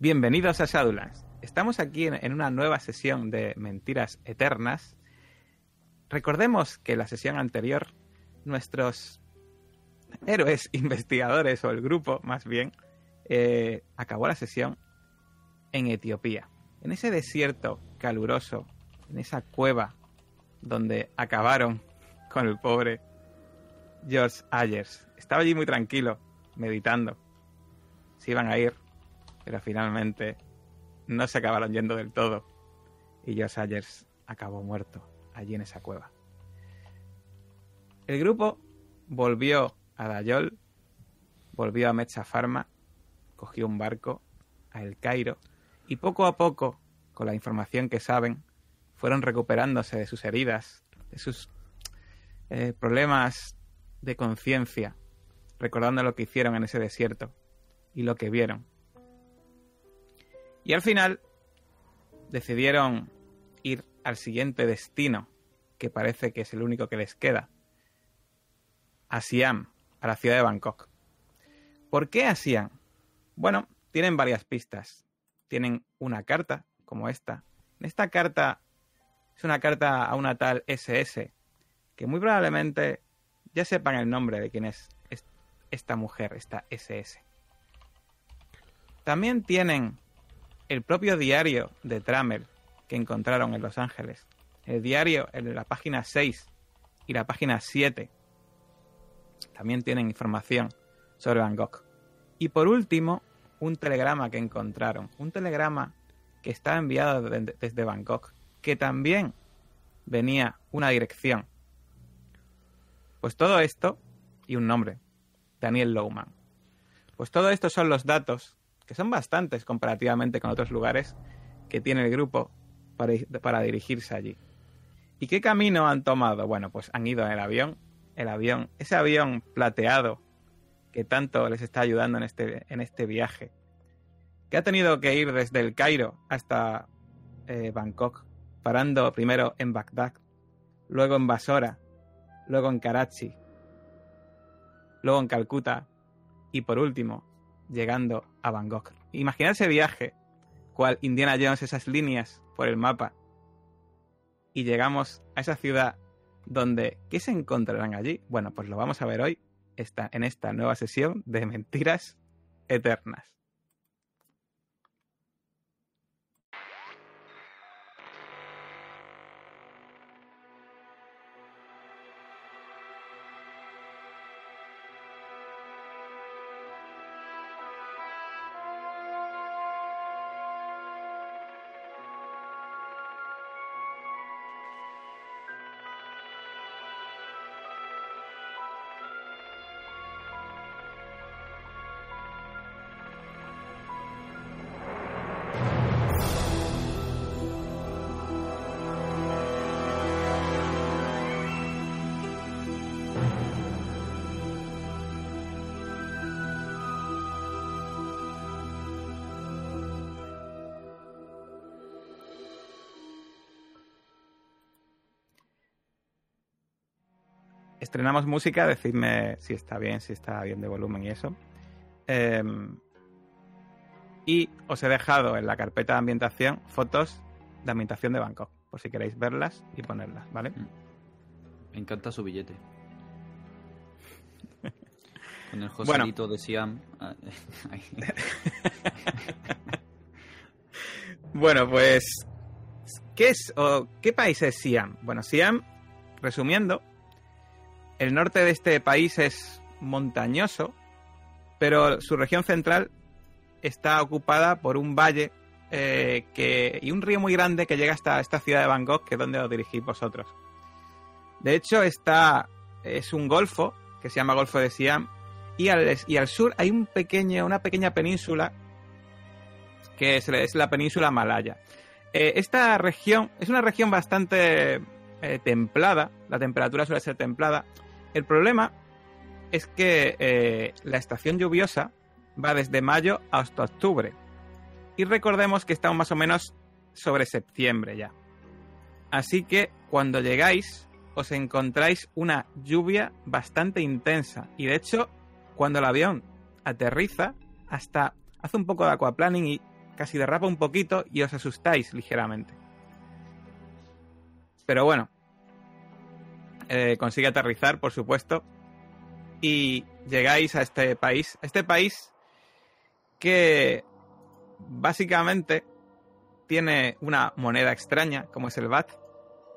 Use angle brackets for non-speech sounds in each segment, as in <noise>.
Bienvenidos a Shadowlands. Estamos aquí en, en una nueva sesión de Mentiras Eternas. Recordemos que la sesión anterior, nuestros héroes <laughs> investigadores, o el grupo más bien, eh, acabó la sesión en Etiopía, en ese desierto caluroso, en esa cueva donde acabaron <laughs> con el pobre George Ayers. Estaba allí muy tranquilo, meditando. Se iban a ir, pero finalmente no se acabaron yendo del todo. Y George Ayers acabó muerto allí en esa cueva. El grupo volvió a Dayol, volvió a Mecha Pharma, cogió un barco a El Cairo y poco a poco, con la información que saben, fueron recuperándose de sus heridas, de sus eh, problemas de conciencia, recordando lo que hicieron en ese desierto y lo que vieron. Y al final decidieron ir al siguiente destino, que parece que es el único que les queda, a Siam, a la ciudad de Bangkok. ¿Por qué a Siam? Bueno, tienen varias pistas. Tienen una carta, como esta. Esta carta es una carta a una tal SS, que muy probablemente ya sepan el nombre de quién es esta mujer, esta SS. También tienen el propio diario de Trammell que encontraron en Los Ángeles. El diario en la página 6 y la página 7 también tienen información sobre Bangkok. Y por último, un telegrama que encontraron. Un telegrama que está enviado desde Bangkok, que también venía una dirección. Pues todo esto y un nombre, Daniel Lowman. Pues todo esto son los datos, que son bastantes comparativamente con otros lugares que tiene el grupo para, para dirigirse allí. ¿Y qué camino han tomado? Bueno, pues han ido en el avión, el avión, ese avión plateado que tanto les está ayudando en este, en este viaje, que ha tenido que ir desde el Cairo hasta eh, Bangkok, parando primero en Bagdad, luego en Basora, luego en Karachi, luego en Calcuta y por último llegando a Bangkok. Imaginad ese viaje, cual Indiana Jones, esas líneas por el mapa, y llegamos a esa ciudad donde, ¿qué se encontrarán allí? Bueno, pues lo vamos a ver hoy esta, en esta nueva sesión de Mentiras Eternas. Estrenamos música, decidme si está bien, si está bien de volumen y eso. Em, y os he dejado en la carpeta de ambientación fotos de ambientación de Bangkok, por si queréis verlas y ponerlas, ¿vale? Mm. Me encanta su billete. Con el Joselito de Siam. <laughs> Bueno, pues. ¿Qué es o qué país es Siam? Bueno, Siam, resumiendo, el norte de este país es montañoso, pero su región central está ocupada por un valle eh, y un río muy grande que llega hasta esta ciudad de Bangkok, que es donde os dirigís vosotros. De hecho, está, es un golfo que se llama Golfo de Siam, y al, sur hay una pequeña península que es, la península Malaya. Eh, esta región es una región bastante eh, templada, la temperatura suele ser templada, el problema es que eh, la estación lluviosa va desde mayo hasta octubre. Y recordemos que estamos más o menos sobre septiembre ya. Así que cuando llegáis os encontráis una lluvia bastante intensa. Y de hecho, cuando el avión aterriza, hasta hace un poco de aquaplaning y casi derrapa un poquito y os asustáis ligeramente. Pero bueno, eh, consigue aterrizar, por supuesto, y llegáis a este país. Este país que básicamente tiene una moneda extraña, como es el BAT,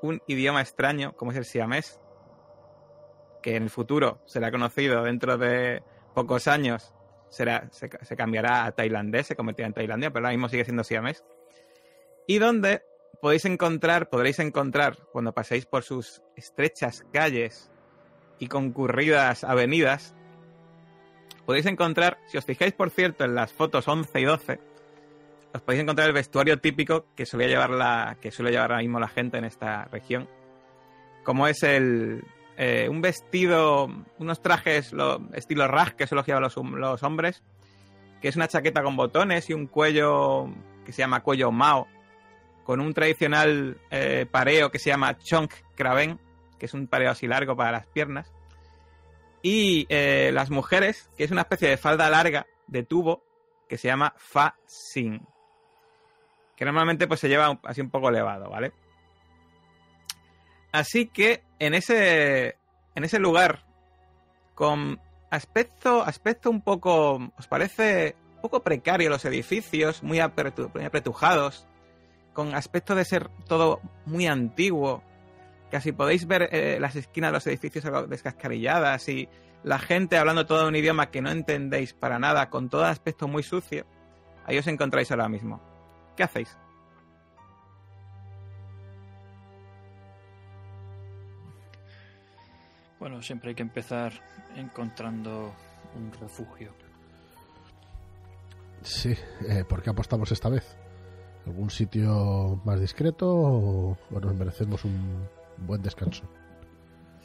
un idioma extraño, como es el siamés, que en el futuro será conocido dentro de pocos años, será, se, cambiará a tailandés, se convertirá en Tailandia, pero ahora mismo sigue siendo siamés. Y donde podéis encontrar, podréis encontrar, cuando paséis por sus estrechas calles y concurridas avenidas, podéis encontrar, si os fijáis por cierto en las fotos 11 y 12, os podéis encontrar el vestuario típico que suele llevar la, que suele llevar ahora mismo la gente en esta región. Como es el, eh, un vestido, unos trajes lo, estilo rag que llevan los, los, hombres, que es una chaqueta con botones y un cuello que se llama cuello Mao, con un tradicional eh, pareo que se llama Chonk Kraven, que es un pareo así largo para las piernas. Y eh, las mujeres, que es una especie de falda larga de tubo que se llama Fa Sin que normalmente pues se lleva así un poco elevado, ¿vale? Así que en ese, en ese lugar, con aspecto, aspecto un poco, ¿os parece un poco precario los edificios, muy, apretujados, con aspecto de ser todo muy antiguo, casi podéis ver eh, las esquinas de los edificios descascarilladas y la gente hablando todo un idioma que no entendéis para nada, con todo aspecto muy sucio, ahí os encontráis ahora mismo. ¿Qué hacéis? Bueno, siempre hay que empezar encontrando un refugio. Sí, eh, ¿por qué apostamos esta vez? ¿Algún sitio más discreto o, nos merecemos un buen descanso?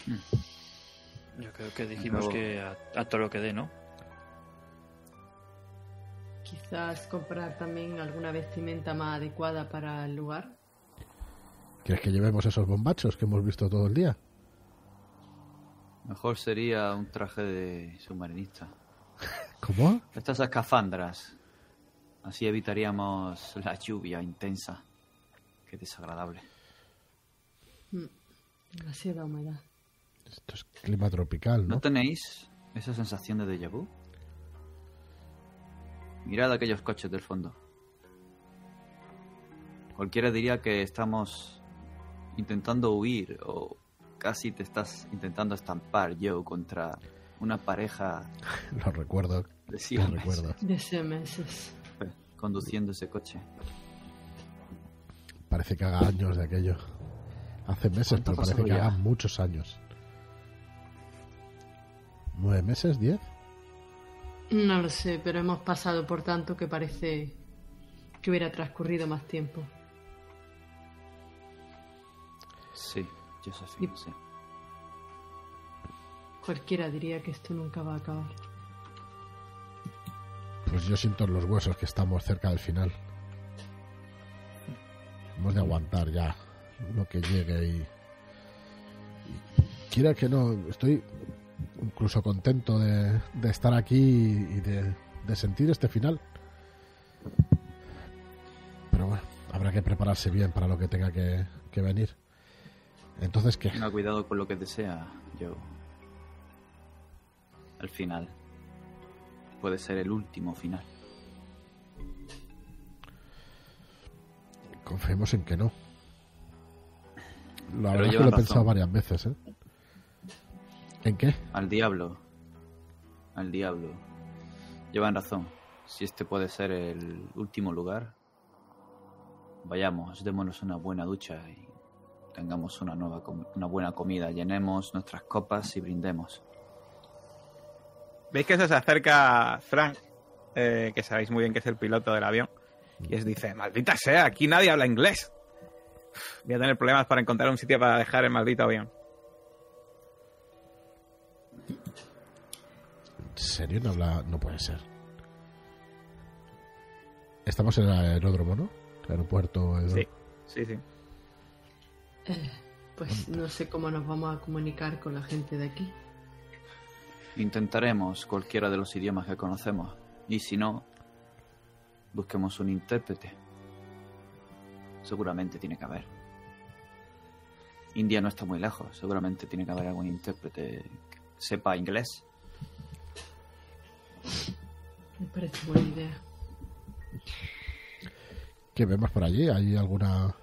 Hmm. Yo creo que dijimos que a todo lo que dé, ¿no? Quizás comprar también alguna vestimenta más adecuada para el lugar. ¿Quieres que llevemos esos bombachos que hemos visto todo el día? Mejor sería un traje de submarinista. <laughs> ¿Cómo? Estas escafandras. Así evitaríamos la lluvia intensa. Qué desagradable. Mm, demasiada humedad. Esto es clima tropical, ¿no? ¿No tenéis esa sensación de déjà vu? Mirad aquellos coches del fondo. Cualquiera diría que estamos intentando huir o casi te estás intentando estampar yo contra una pareja. <laughs> Lo recuerdo. De Lo recuerdo. De meses. Conduciendo ese coche. Parece que haga años de aquello. Hace meses, pero parece que haga muchos años. ¿Nueve meses? ¿Diez? No lo sé, pero hemos pasado por tanto que parece que hubiera transcurrido más tiempo. Sí, Josephine, sí. Cualquiera diría que esto nunca va a acabar. Pues yo siento en los huesos que estamos cerca del final. Hemos de aguantar ya lo que llegue y, quiera que no, estoy incluso contento de, estar aquí y de, sentir este final. Pero bueno, habrá que prepararse bien para lo que tenga que, venir. Entonces, ¿qué? Tenga cuidado con lo que desea, yo. Al final. Puede ser el último final. Confiemos en que no. La verdad es que lo he pensado varias veces, ¿eh? ¿En qué? Al diablo. Al diablo. Llevan razón. Si este puede ser el último lugar, vayamos, démonos una buena ducha y tengamos una, nueva una buena comida. Llenemos nuestras copas y brindemos. ¿Veis que se acerca Frank, eh, que sabéis muy bien que es el piloto del avión? Y os dice, maldita sea, aquí nadie habla inglés. Voy a tener problemas para encontrar un sitio para dejar el maldito avión. ¿En serio no habla? No puede ser. Estamos en el aeródromo, ¿no? El aeropuerto. Sí, sí, sí. Eh, pues no sé cómo nos vamos a comunicar con la gente de aquí. Intentaremos cualquiera de los idiomas que conocemos. Y si no, busquemos un intérprete. Seguramente tiene que haber. India no está muy lejos, seguramente tiene que haber algún intérprete que sepa inglés. Me parece buena idea. ¿Qué vemos por allí? ¿Hay alguna...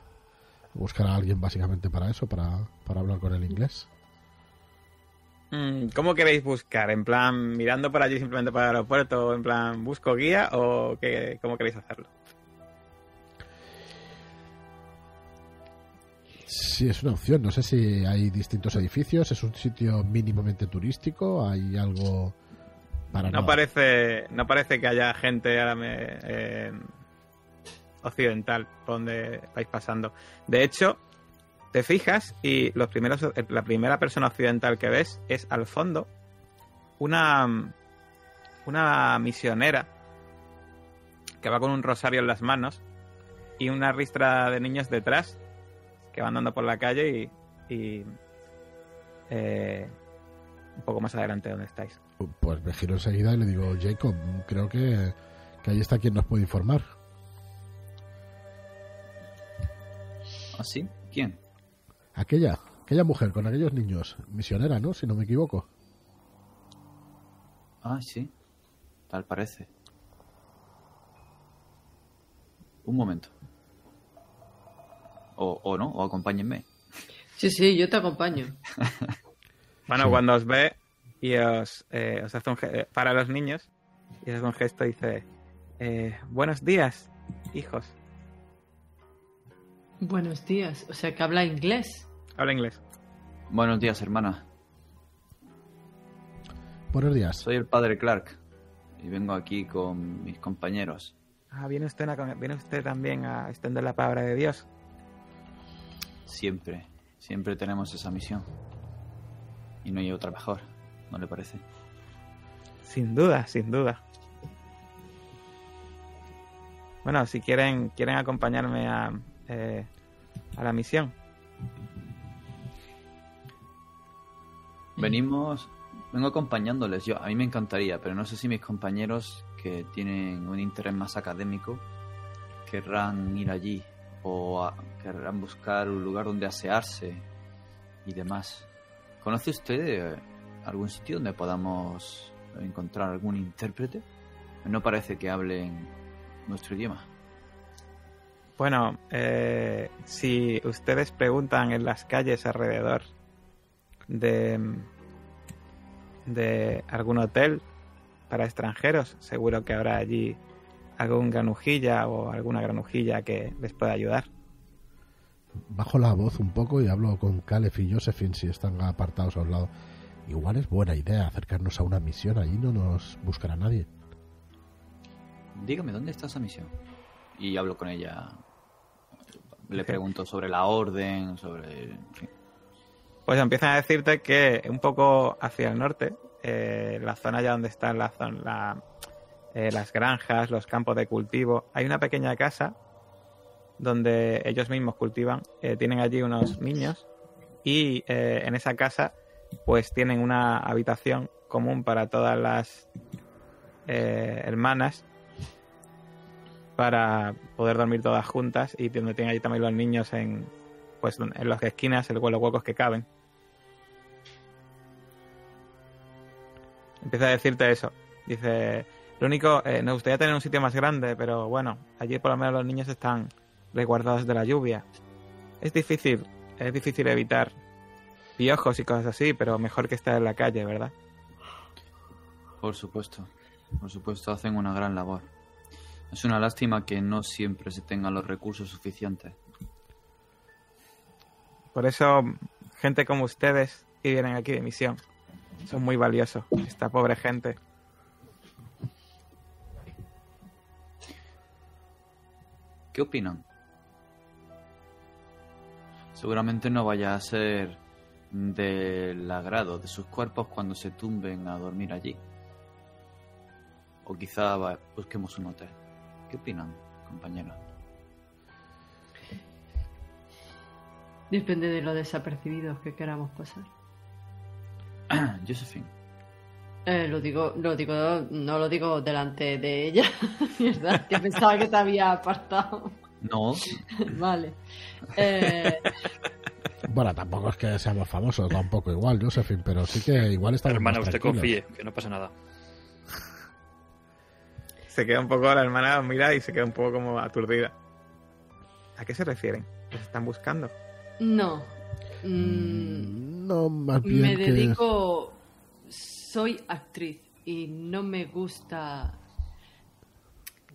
buscar a alguien básicamente para eso, para, para hablar con el inglés? Mm, ¿Cómo queréis buscar? ¿En plan mirando por allí simplemente para el aeropuerto? ¿O en plan busco guía? ¿O qué, cómo queréis hacerlo? Sí, es una opción. No sé si hay distintos edificios. ¿Es un sitio mínimamente turístico? ¿Hay algo para No parece, no parece que haya gente ahora me- eh, occidental por donde vais pasando. De hecho, te fijas y los primeros, la primera persona occidental que ves es al fondo una, una misionera que va con un rosario en las manos y una ristra de niños detrás que van andando por la calle y, y, eh, un poco más adelante de donde estáis. Pues me giro enseguida y le digo, Jacob, creo que, que ahí está quien nos puede informar. ¿Ah, sí? ¿Quién? Aquella, aquella mujer con aquellos niños, misionera, ¿no? Si no me equivoco. Ah, sí. Tal parece. Un momento. O, o no, o acompáñenme. Sí, sí, yo te acompaño. <laughs> Bueno, Sí. cuando os ve y os, eh, os hace un ge- eh, para los niños y os hace un gesto y dice eh, buenos días, hijos. Buenos días. O sea, que habla inglés. Habla inglés. Buenos días, hermana. Buenos días. Soy el padre Clark y vengo aquí con mis compañeros. Ah, viene usted, a- viene usted también a extender la palabra de Dios. Siempre, siempre tenemos esa misión. Y no hay otra mejor, ¿no le parece? Sin duda, sin duda. Bueno, si quieren, quieren acompañarme a, eh, a la misión. Venimos, vengo acompañándoles. Yo, a mí me encantaría, pero no sé si mis compañeros que tienen un interés más académico querrán ir allí o querrán buscar un lugar donde asearse y demás. ¿Conoce usted eh, algún sitio donde podamos encontrar algún intérprete? No parece que hablen nuestro idioma. Bueno, eh, si ustedes preguntan en las calles alrededor de, de algún hotel para extranjeros, seguro que habrá allí algún granujilla o alguna granujilla que les pueda ayudar. Bajo la voz un poco y hablo con Caleb y Josephine si están apartados a un lado. Igual es buena idea acercarnos a una misión, ahí no nos buscará nadie. Dígame, ¿dónde está esa misión? Y hablo con ella. Le pregunto sobre la orden, sobre... en fin. Pues empiezan a decirte que un poco hacia el norte, eh, la zona ya donde están la la- eh, las granjas, los campos de cultivo, hay una pequeña casa donde ellos mismos cultivan. eh, tienen allí unos niños y eh, en esa casa pues tienen una habitación común para todas las hermanas para poder dormir todas juntas y donde tienen allí también los niños en pues en las esquinas, en los huecos que caben. Empieza a decirte eso. Dice, lo único, eh, nos gustaría tener un sitio más grande, pero bueno, allí por lo menos los niños están resguardados de la lluvia. Es difícil, es difícil evitar piojos y cosas así, pero mejor que estar en la calle, ¿verdad? Por supuesto, por supuesto, hacen una gran labor. Es una lástima que no siempre se tengan los recursos suficientes. Por eso, gente como ustedes que vienen aquí de misión son muy valiosos. Esta pobre gente. ¿Qué opinan? Seguramente no vaya a ser del agrado de sus cuerpos cuando se tumben a dormir allí. O quizá busquemos un hotel. ¿Qué opinan, compañeros? Depende de lo desapercibidos que queramos pasar. <clears throat> Josephine, Eh, lo digo, lo digo, no lo digo delante de ella. <laughs> Que pensaba que te había apartado. No, <laughs> Vale. Eh, Bueno, tampoco es que seamos famosos, tampoco igual, Josephine, pero sí que igual estamos Hermana, más usted confíe, que no pasa nada. Se queda un poco, la hermana mira y se queda un poco como aturdida. ¿A qué se refieren? ¿Los están buscando? no. Mm, Mm, No, más bien me que... dedico. Soy actriz y no me gusta.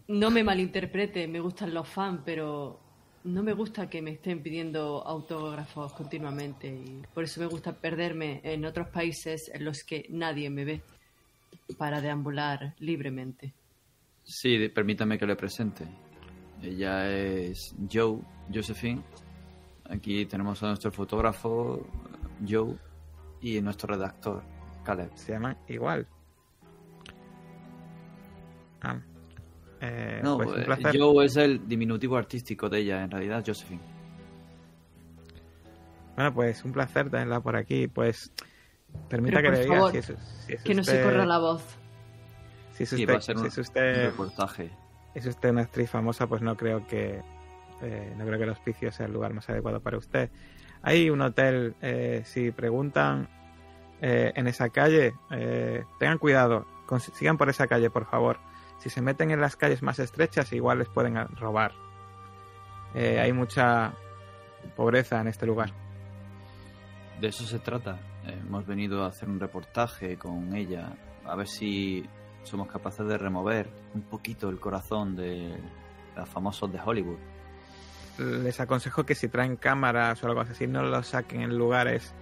No me malinterprete, me gustan los fans, pero no me gusta que me estén pidiendo autógrafos continuamente y por eso me gusta perderme en otros países en los que nadie me ve para deambular libremente. Sí, de- permítame que le presente. Ella es Joe, Josephine. Aquí tenemos a nuestro fotógrafo, Joe, y nuestro redactor, Caleb. Se llaman igual. Ah. Eh, No, pues un eh. Joe es el diminutivo artístico de ella, en realidad, Josephine. Bueno, pues un placer tenerla por aquí. Pues permita Pero, que le diga favor, si es, si es Que no se corra la voz. Si es Sí, usted, va a ser si un, es un usted, reportaje. es usted una actriz famosa, pues no creo que eh, no creo que el hospicio sea el lugar más adecuado para usted. Hay un hotel, eh, si preguntan eh, en esa calle, eh, tengan cuidado, sigan por esa calle, por favor. Si se meten en las calles más estrechas, igual les pueden robar. Hay mucha pobreza en este lugar. De eso se trata. Hemos venido a hacer un reportaje con ella, a ver si somos capaces de remover un poquito el corazón de los famosos de Hollywood. Les aconsejo que si traen cámaras o algo así, no los saquen en lugares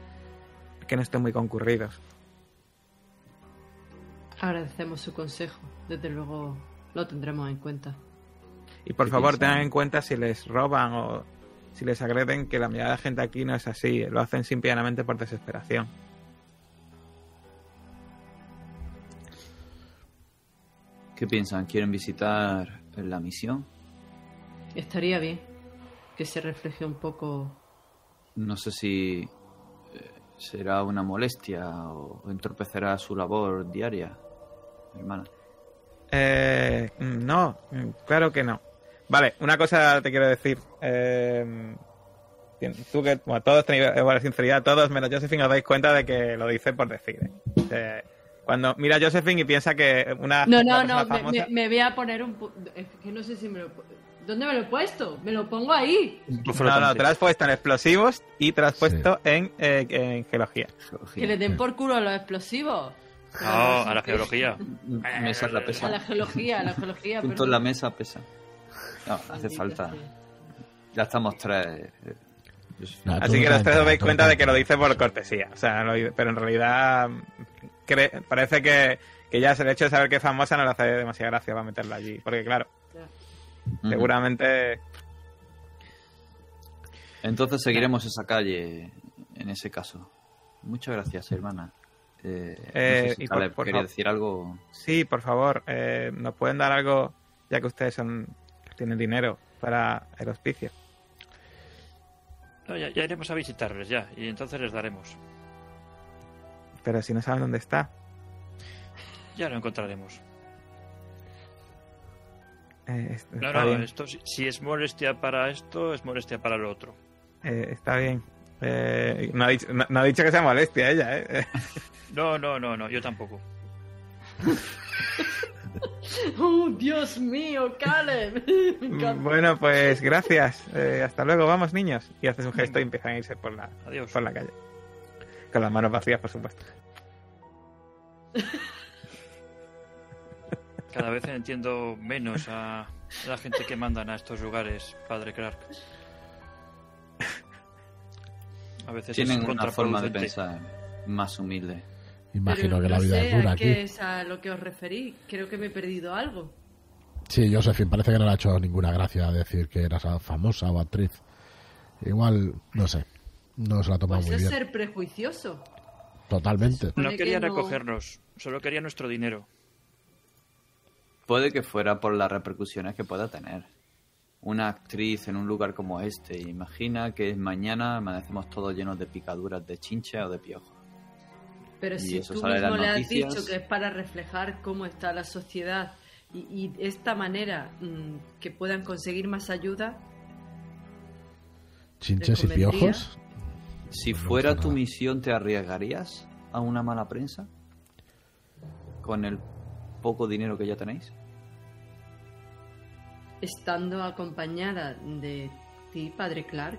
que no estén muy concurridos. Agradecemos su consejo. Desde luego lo tendremos en cuenta. Y por ¿Qué favor, piensan? tengan en cuenta si les roban o si les agreden que la mayoría de la gente aquí no es así, lo hacen simplemente por desesperación. ¿Qué piensan? ¿Quieren visitar la misión? Estaría bien que se refleje un poco. No sé si eh, será una molestia o entorpecerá su labor diaria, hermana. Eh, no, claro que no. Vale, una cosa te quiero decir. Eh, tú que, bueno, todos tenéis igual sinceridad, todos menos Josephine os dais cuenta de que lo dice por decir. ¿eh? Cuando mira a Josephine y piensa que una, No, no, no, me, famosa- me- me voy a poner un... Es que no sé si me lo... ¿Dónde me lo he puesto? Me lo pongo ahí. No, no, te lo has puesto en explosivos y te lo has Sí. puesto en, eh, en geología. Que le den por culo a los explosivos. No, a la geología. <laughs> Mesa la A pesa. la geología, a la geología. Junto en la mesa pesa. No, hace falta. Ya estamos tres. eh. Nah, Así que los tres os dais cuenta de que lo dice por cortesía. O sea, pero en realidad cre- parece que, que ya el hecho de saber que es famosa no le hace demasiada gracia para meterla allí. Porque claro, seguramente... Entonces seguiremos esa calle en ese caso. Muchas gracias, hermana. Eh, no Eh, sé si y por- Caleb por quería decir algo. Sí, por favor, eh, nos pueden dar algo, ya que ustedes son tienen dinero para el hospicio. No, ya, ya iremos a visitarles ya, y entonces les daremos. Pero si no saben dónde está, Ya lo encontraremos. eh, No, está no, bien. esto, si, si es molestia para esto, es molestia para lo otro. eh, está bien. Eh, no, ha dicho, no- no ha dicho que sea molestia ella, ¿eh? <laughs> No, no, no, no, yo tampoco. <laughs> ¡Oh, Dios mío, Caleb! <laughs> Bueno, pues gracias. Eh, hasta luego, vamos niños. Y haces un gesto y empiezan a irse por la, Adiós. por la calle. Con las manos vacías, por supuesto. Cada vez entiendo menos a la gente que mandan a estos lugares, padre Clark. A veces Tienen es una forma de pensar más humilde. Imagino Pero que la vida sé es dura a aquí. qué es a lo que os referí. Creo que me he perdido algo. Sí, Josephine, parece que no le ha hecho ninguna gracia decir que eras famosa o actriz. Igual, no sé, no se la ha tomado Pues muy es bien. ser prejuicioso. Totalmente. No quería que no- recogernos, solo quería nuestro dinero. Puede que fuera por las repercusiones que pueda tener. Una actriz en un lugar como este, imagina que mañana amanecemos todos llenos de picaduras de chincha o de piojos. Pero Y si eso tú mismo le has noticias. dicho que es para reflejar cómo está la sociedad y, y esta manera mm, que puedan conseguir más ayuda, Chinches y piojos. Si No fuera tu nada. misión, ¿te arriesgarías a una mala prensa? ¿Con el poco dinero que ya tenéis? estando acompañada de ti, padre Clark,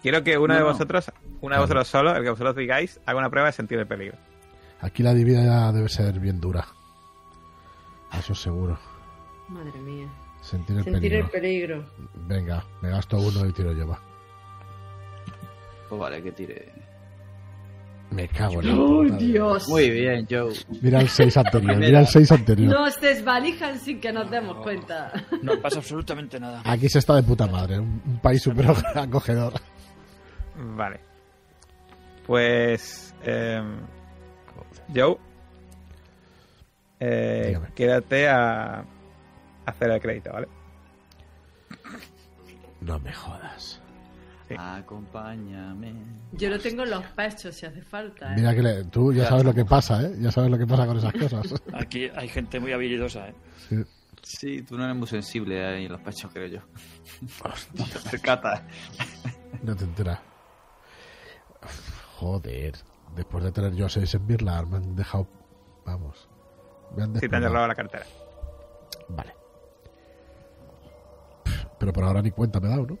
Quiero que No, de no. vosotros, uno de vosotros solo, el que vosotros digáis, haga una prueba de sentir el peligro. Aquí la divina debe ser bien dura. Eso seguro. madre mía, Sentir el sentir peligro. el peligro. Venga, me gasto uno y tiro yo, va. Pues vale, que tire. Me cago en la ¡Oh, puta. Dios! Muy bien, Joe. Mira el 6 anterior, mira el 6 anterior. Nos desvalijan sin que nos demos cuenta. No pasa absolutamente nada. Aquí se está de puta madre, un, un país súper acogedor. Vale. Pues. Eh, Joe. Eh, quédate a hacer el crédito, ¿vale? No me jodas. Sí. Acompáñame. Yo lo tengo en los pechos si hace falta. ¿eh? Mira que le- tú ya sabes lo que pasa, ¿eh? Ya sabes lo que pasa con esas cosas. <laughs> Aquí hay gente muy habilidosa, ¿eh? Sí. Sí, tú no eres muy sensible ahí en los pechos, creo yo. No te percatas. No te enteras. Joder. Después de tener yo a 6 en Birlar, me han dejado... Vamos. Me han Si te han robado la cartera. Vale. Pero por ahora ni cuenta me he dado, ¿no?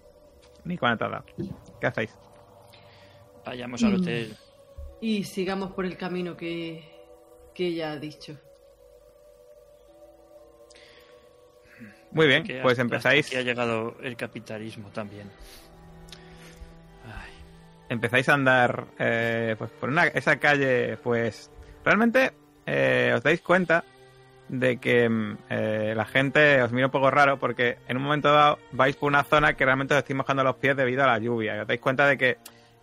Ni dado. ¿Qué hacéis? Vayamos al Mm. hotel. Y sigamos por el camino que, que ella ha dicho. Muy bien, que pues empezáis, aquí ha llegado el capitalismo también. Ay, empezáis a andar eh, pues por una, esa calle, pues realmente eh, os dais cuenta de que mm, eh, la gente os mira un poco raro porque en un momento dado vais por una zona que realmente os estáis mojando los pies debido a la lluvia. Y os dais cuenta de que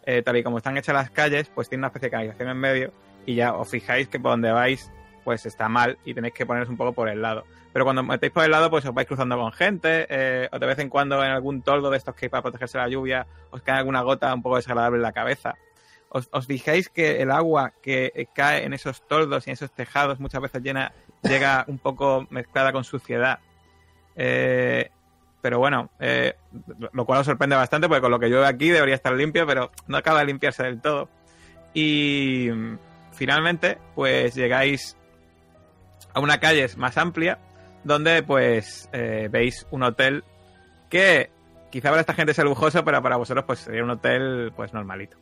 eh, tal y como están hechas las calles, pues tiene una especie de canalización en medio y ya os fijáis que por donde vais pues está mal y tenéis que poneros un poco por el lado. Pero cuando metéis por el lado, pues os vais cruzando con gente, eh, o de vez en cuando en algún toldo de estos que hay para protegerse de la lluvia, os cae alguna gota un poco desagradable en la cabeza. Os, os que el agua que eh, cae en esos toldos y en esos tejados muchas veces llena, llega un poco mezclada con suciedad. Eh, pero bueno, eh, lo cual os sorprende bastante porque con lo que llueve aquí debería estar limpio, pero no acaba de limpiarse del todo. Y mm, finalmente, pues llegáis a una calle más amplia donde pues eh, veis un hotel que quizá para esta gente sea lujoso, pero para vosotros pues sería un hotel pues normalito.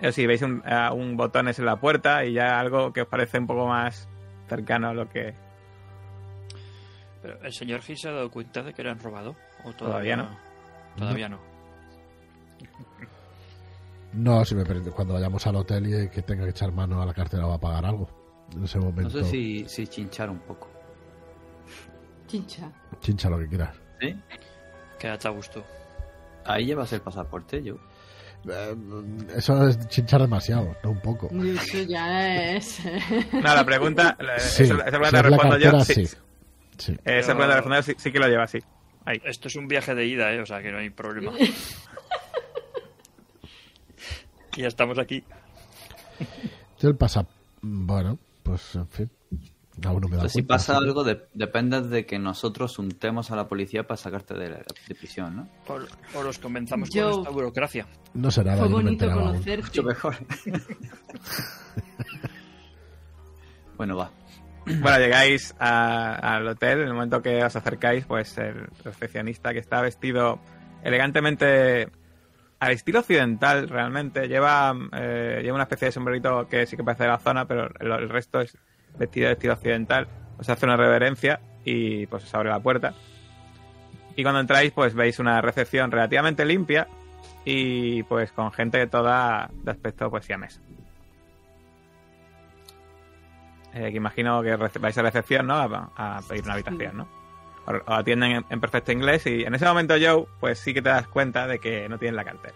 Eso sí, veis un, a un botones en la puerta y ya algo que os parece un poco más cercano a lo que Pero el señor Gil se ha dado cuenta de que le han robado. ¿O Todavía todavía, no. Todavía no. <laughs> No, si me permite, cuando vayamos al hotel y que tenga que echar mano a la cartera va a pagar algo. En ese No momento, sé si, si chinchar un poco. Chincha. chincha lo que quieras. ¿Sí? Quédate a gusto. Ahí llevas el pasaporte, yo. Eh, eso es chinchar demasiado, no un poco. Eso ya es. <laughs> No, la pregunta, la- Sí, esa, esa si pregunta la respondo yo. Sí, sí. Sí. Esa Pero- pregunta la respondo sí, sí que lo lleva así. Ahí. Esto es un viaje de ida, ¿eh? O sea que no hay problema. <laughs> y ya estamos aquí. Yo el pasa... Bueno, pues en fin. Aún no me da si pasa algo, de- depende de que nosotros untemos a la policía para sacarte de, la- de prisión, ¿no? O, o los convenzamos Yo- con esta burocracia. No nada, Fue no bonito aún. conocerte. Mucho mejor. <laughs> bueno, va. Bueno, llegáis a- al hotel, en el momento que os acercáis, pues el recepcionista que está vestido elegantemente al estilo occidental realmente, lleva, eh, lleva una especie de sombrerito que sí que parece de la zona, pero el, el resto es vestido de estilo occidental. Os hace una reverencia y pues os abre la puerta. Y cuando entráis, pues veis una recepción relativamente limpia y pues con gente toda de aspecto pues siames. Eh, que imagino que vais a recepción, ¿no? A, pedir una habitación, ¿no? O atienden en, en perfecto inglés y en ese momento, Joe, pues sí que te das cuenta de que no tienen la cartera.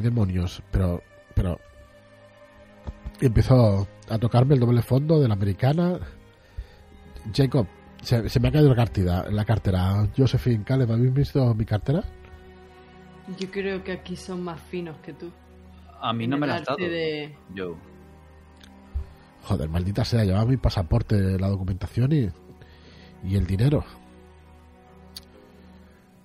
Qué demonios, pero, pero... Y empezó a tocarme el doble fondo de la americana. Jacob, Se, se me ha caído la cartera, la cartera. Josephine, Caleb, ¿habéis visto mi cartera? Yo creo que aquí son más finos que tú. A mí no me la has dado. de- Joe. Joder, maldita sea, llevaba mi pasaporte, la documentación y, y el dinero.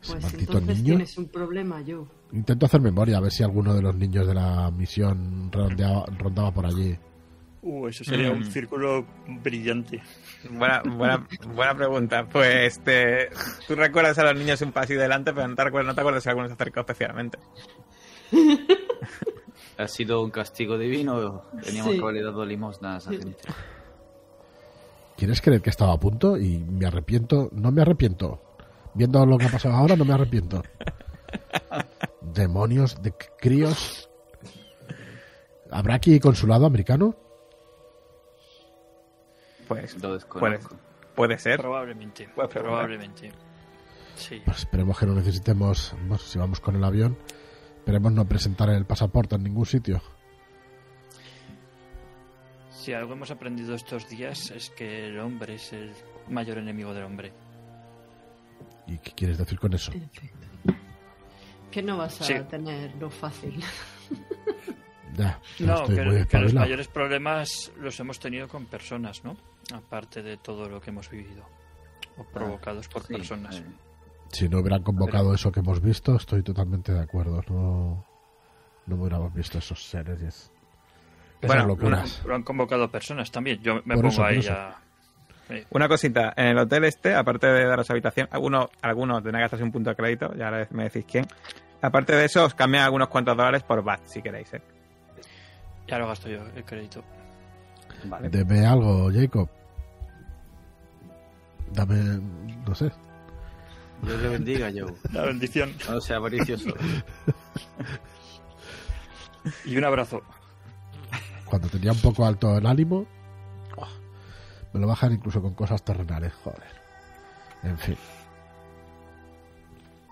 Pues maldito entonces niño. tienes un problema, Joe. Intento hacer memoria, a ver si alguno de los niños de la misión rondeaba- rondaba por allí. Uh, eso sería Mm. un círculo brillante. Buena, buena, buena pregunta. Pues te, tú recuerdas a los niños un pasillo delante, pero no te acuerdas, no te acuerdas si alguno se acercó especialmente. <laughs> ¿Ha sido un castigo divino? Teníamos Sí. que haberle dado limosna a esa gente. ¿Quieres creer que estaba a punto? Y me arrepiento. No me arrepiento. Viendo lo que ha pasado ahora, no me arrepiento. Demonios de críos. ¿Habrá aquí consulado americano? Pues Lo puede, ser. Probablemente. Probablemente. Sí. Pues esperemos que no necesitemos, si vamos con el avión, esperemos no presentar el pasaporte en ningún sitio. Si algo hemos aprendido estos días es que el hombre es el mayor enemigo del hombre. ¿Y qué quieres decir con eso? Que no vas a Sí. tenerlo fácil. <laughs> Ya, ya No, que, que los mayores problemas los hemos tenido con personas, ¿no? Aparte de todo lo que hemos vivido. O provocados por Sí, personas. eh, Si no hubieran convocado eso que hemos visto, estoy totalmente de acuerdo. No, no hubiéramos visto esos seres esas Bueno, locuras. Lo han convocado personas también. Yo me Por pongo eso, ahí eso. a... Una cosita, en el hotel este, aparte de daros habitación, algunos, algunos tendrán que gastarse un punto de crédito, ya ahora me decís quién. Aparte de eso, os cambian algunos cuantos dólares por BAT, si queréis, ¿eh? ya lo gasto yo, el crédito. Vale. Deme algo, Jacob. Dame, no sé. Dios le bendiga, Joe. La bendición. No sea avaricioso. Y un abrazo. Cuando tenía un poco alto el ánimo. Me lo bajan incluso con cosas terrenales, joder. En fin.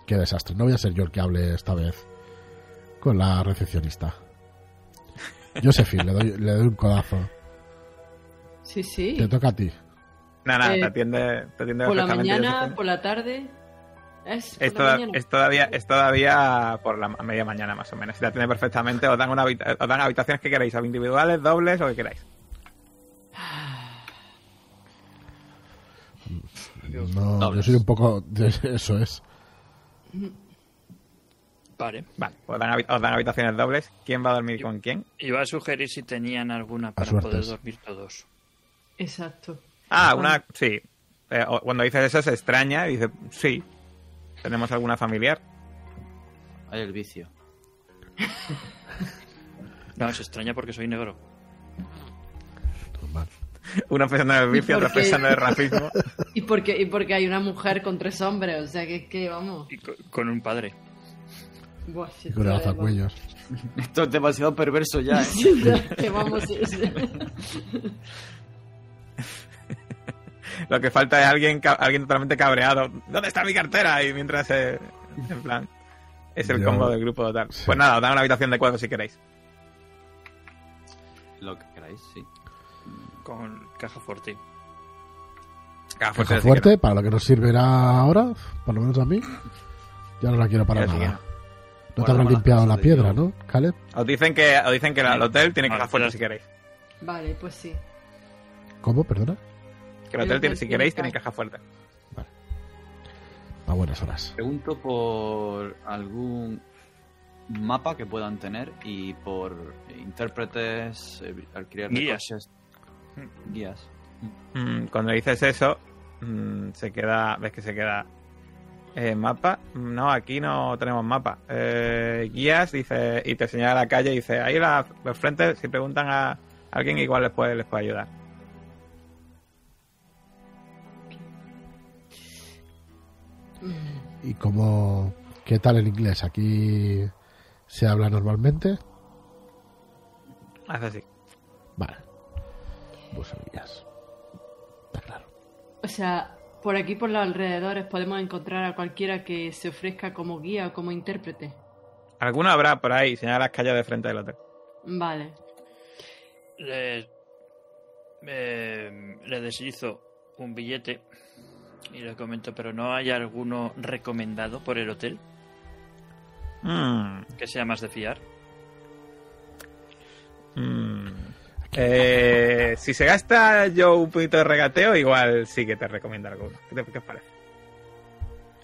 Qué desastre. No voy a ser yo el que hable esta vez con la recepcionista. Josephine, le doy, le doy un codazo. Sí, sí. Te toca a ti. Nada, nada, Eh, te atiende, te atiende Por la mañana, Josephine. por la tarde. Es, Es, toda- todavía, es todavía por la media mañana más o menos. Si la tiene perfectamente, os dan, una os dan habitaciones que queráis, individuales, dobles, lo que queráis. No, yo soy un poco. de- <laughs> Eso es. Vale. Vale, os dan, habi- os dan habitaciones dobles. ¿Quién va a dormir con quién? Iba a sugerir si tenían alguna para poder dormir todos. Exacto. Ah, una. Sí. Eh, cuando dices eso se extraña y dice, sí. ¿Tenemos alguna familiar? Hay el vicio. <laughs> No, se extraña porque soy negro. Normal. Uno pensando en el vicio, otro por qué? pensando en el racismo. Y porque, y porque hay una mujer con tres hombres, o sea que es que vamos. Y co- con un padre. Buah, si Y con el esto es- alzacuellos. <laughs> Esto es demasiado perverso ya, ¿eh? Sí, que vamos. es- <laughs> Lo que falta es alguien, alguien totalmente cabreado. ¿Dónde está mi cartera? Y mientras, eh, en plan, es el Yo- combo del grupo total. sí. Pues nada, os dan una habitación de cuatro si queréis. Lo que queráis, sí. Con caja fuerte. Caja Caja de fuerte, para lo que nos servirá ahora, por lo menos a mí. Ya no la quiero para nada. no. Te habrán limpiado cosas la piedra. ¿no, Caleb? Os dicen que, os dicen que el hotel tiene Vale, caja fuerte ya- si queréis. Vale, pues sí. ¿Cómo? Perdona. Que el El hotel, tiene, si queréis, caja. tiene caja fuerte. A buenas horas. Pregunto por algún mapa que puedan tener y por intérpretes, eh, alquiler de Guías. coches. Guías. Mm, cuando dices eso, mm, se queda, ves que se queda eh, mapa. No, aquí no tenemos mapa. Eh, guías, dice, y te señala la calle y dice, ahí la, al frente, si preguntan a alguien, igual les puede, les puede ayudar. ¿Y cómo, qué tal el inglés? ¿Aquí se habla normalmente? Haz así. Vale. Busanillas. Está claro. O sea, por aquí, por los alrededores, podemos encontrar a cualquiera que se ofrezca como guía o como intérprete. Alguno habrá por ahí, señala las calles de frente del hotel. Vale. Le, eh, le deslizo un billete Y le comento, pero ¿no hay alguno recomendado por el hotel Mm, que sea más de fiar? mm. Eh, si se gasta yo un poquito de regateo, igual sí que te recomiendo alguno. ¿Qué, te, qué os parece?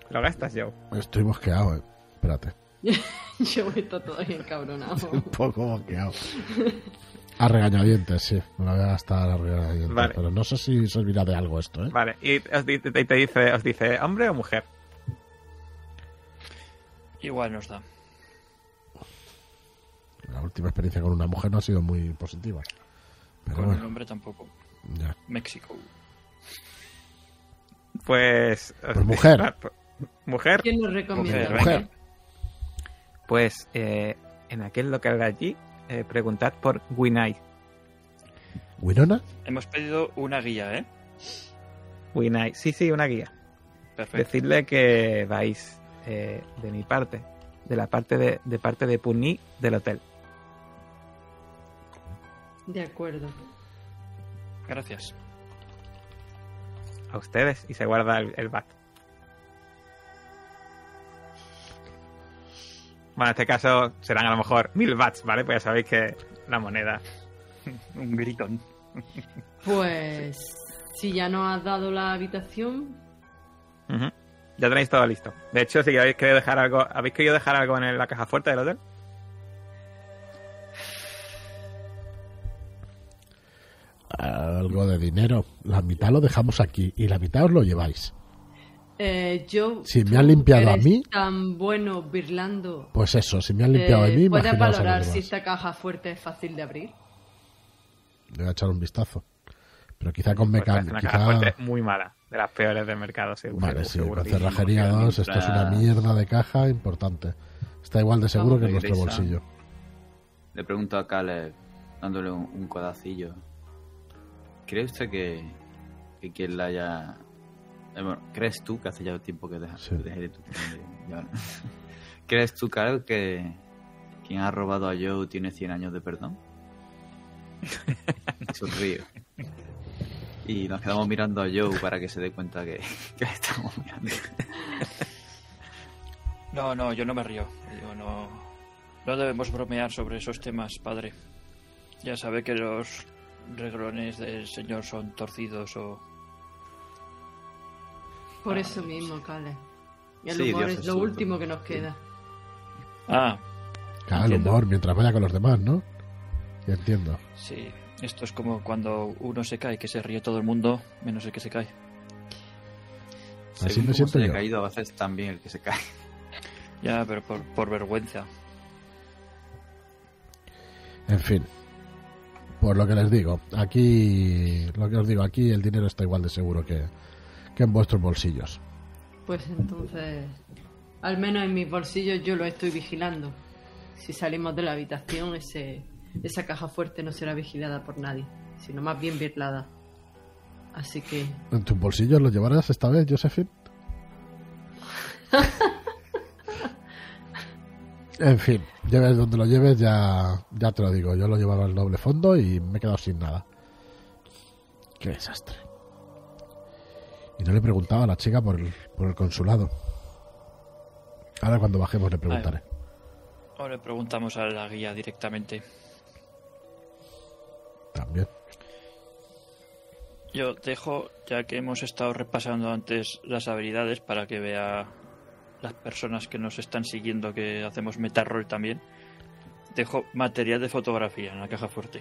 ¿Lo gastas, Joe? Estoy mosqueado, eh. Espérate. <laughs> Yo estoy todavía encabronado. <laughs> Un poco mosqueado. A regañadientes, sí. Me lo voy a gastar a regañadientes. Vale. Pero no sé si servirá de algo esto, ¿eh? Vale, y os di- te, te dice, os dice hombre o mujer. Igual nos da. La última experiencia con una mujer no ha sido muy positiva. Pero Con el nombre tampoco. ya. México. Pues. Pues dice- mujer. ah, Mujer. ¿Quién nos recomienda? Mujer, Mujer. Pues eh, en aquel local de allí, eh, preguntad por Winai. ¿Winona? Hemos pedido una guía, ¿eh? Winai. Sí, sí, una guía. Perfecto. Decidle que vais eh, de mi parte, de la parte de, de parte de Puni del hotel. De acuerdo. Gracias. A ustedes y se guarda el, el bat. Bueno, en este caso serán a lo mejor mil bats, ¿vale? Pues ya sabéis que la moneda. <laughs> Un gritón. Pues si ya nos has dado la habitación. Ya tenéis todo listo. De hecho, si habéis querido dejar algo, ¿habéis querido dejar algo en la caja fuerte del hotel? Algo de dinero. La mitad lo dejamos aquí y la mitad os lo lleváis. eh, yo... Si me han limpiado a mí- tan bueno birlando, Pues eso, si me han limpiado eh, a mí, ¿puedes valorar si esta caja fuerte es fácil de abrir? Le voy a echar un vistazo. Pero quizá con Porque es mecánica. una Quizá... caja fuerte muy mala, de las peores del mercado, seguro. Vale, sí, seguro. con cerrajería 2, esto es una mierda de caja importante. Está igual de seguro Vamos, que en nuestro bolsillo. Le pregunto a Caleb, dándole un, un codacillo. ¿Cree usted que, que quien la haya... eh, bueno, ¿crees tú que hace ya tiempo que deja, Sí. de tu. <laughs> ¿Crees tú, Caleb, que quien ha robado a Joe tiene 100 años de perdón? <laughs> Sonrío. Y nos quedamos mirando a Joe para que se dé cuenta que, <laughs> que le estamos mirando. No, no, yo no me río. No debemos bromear sobre esos temas, padre. Ya sabe que los reglones del señor son torcidos o... Por Ah, eso mismo, Cale. Y el Sí, humor Dios es lo último que nos sí. queda. Ah, Claro, el humor, mientras vaya con los demás, ¿no? Ya entiendo. sí. Esto es como cuando uno se cae, que se ríe todo el mundo, menos el que se cae. Así Según me siento yo. caído, a veces también el que se cae. Ya, pero por, por vergüenza. En fin. Por lo que les digo, aquí, lo que os digo, aquí el dinero está igual de seguro que, que en vuestros bolsillos. Pues entonces, al menos en mis bolsillos yo lo estoy vigilando. Si salimos de la habitación, ese, esa caja fuerte no será vigilada por nadie, sino más bien birlada. Así que, ¿En tus bolsillos lo llevarás esta vez, Josephine? <laughs> en fin, lleves donde lo lleves, ya, ya te lo digo. Yo lo llevaba al doble fondo y me he quedado sin nada. Qué desastre. Y no le preguntaba a la chica por el, por el consulado. Ahora cuando bajemos le preguntaré. O le preguntamos a la guía directamente. También. Yo dejo, ya que hemos estado repasando antes las habilidades para que vea las personas que nos están siguiendo que hacemos metarroll también, dejo material de fotografía en la caja fuerte.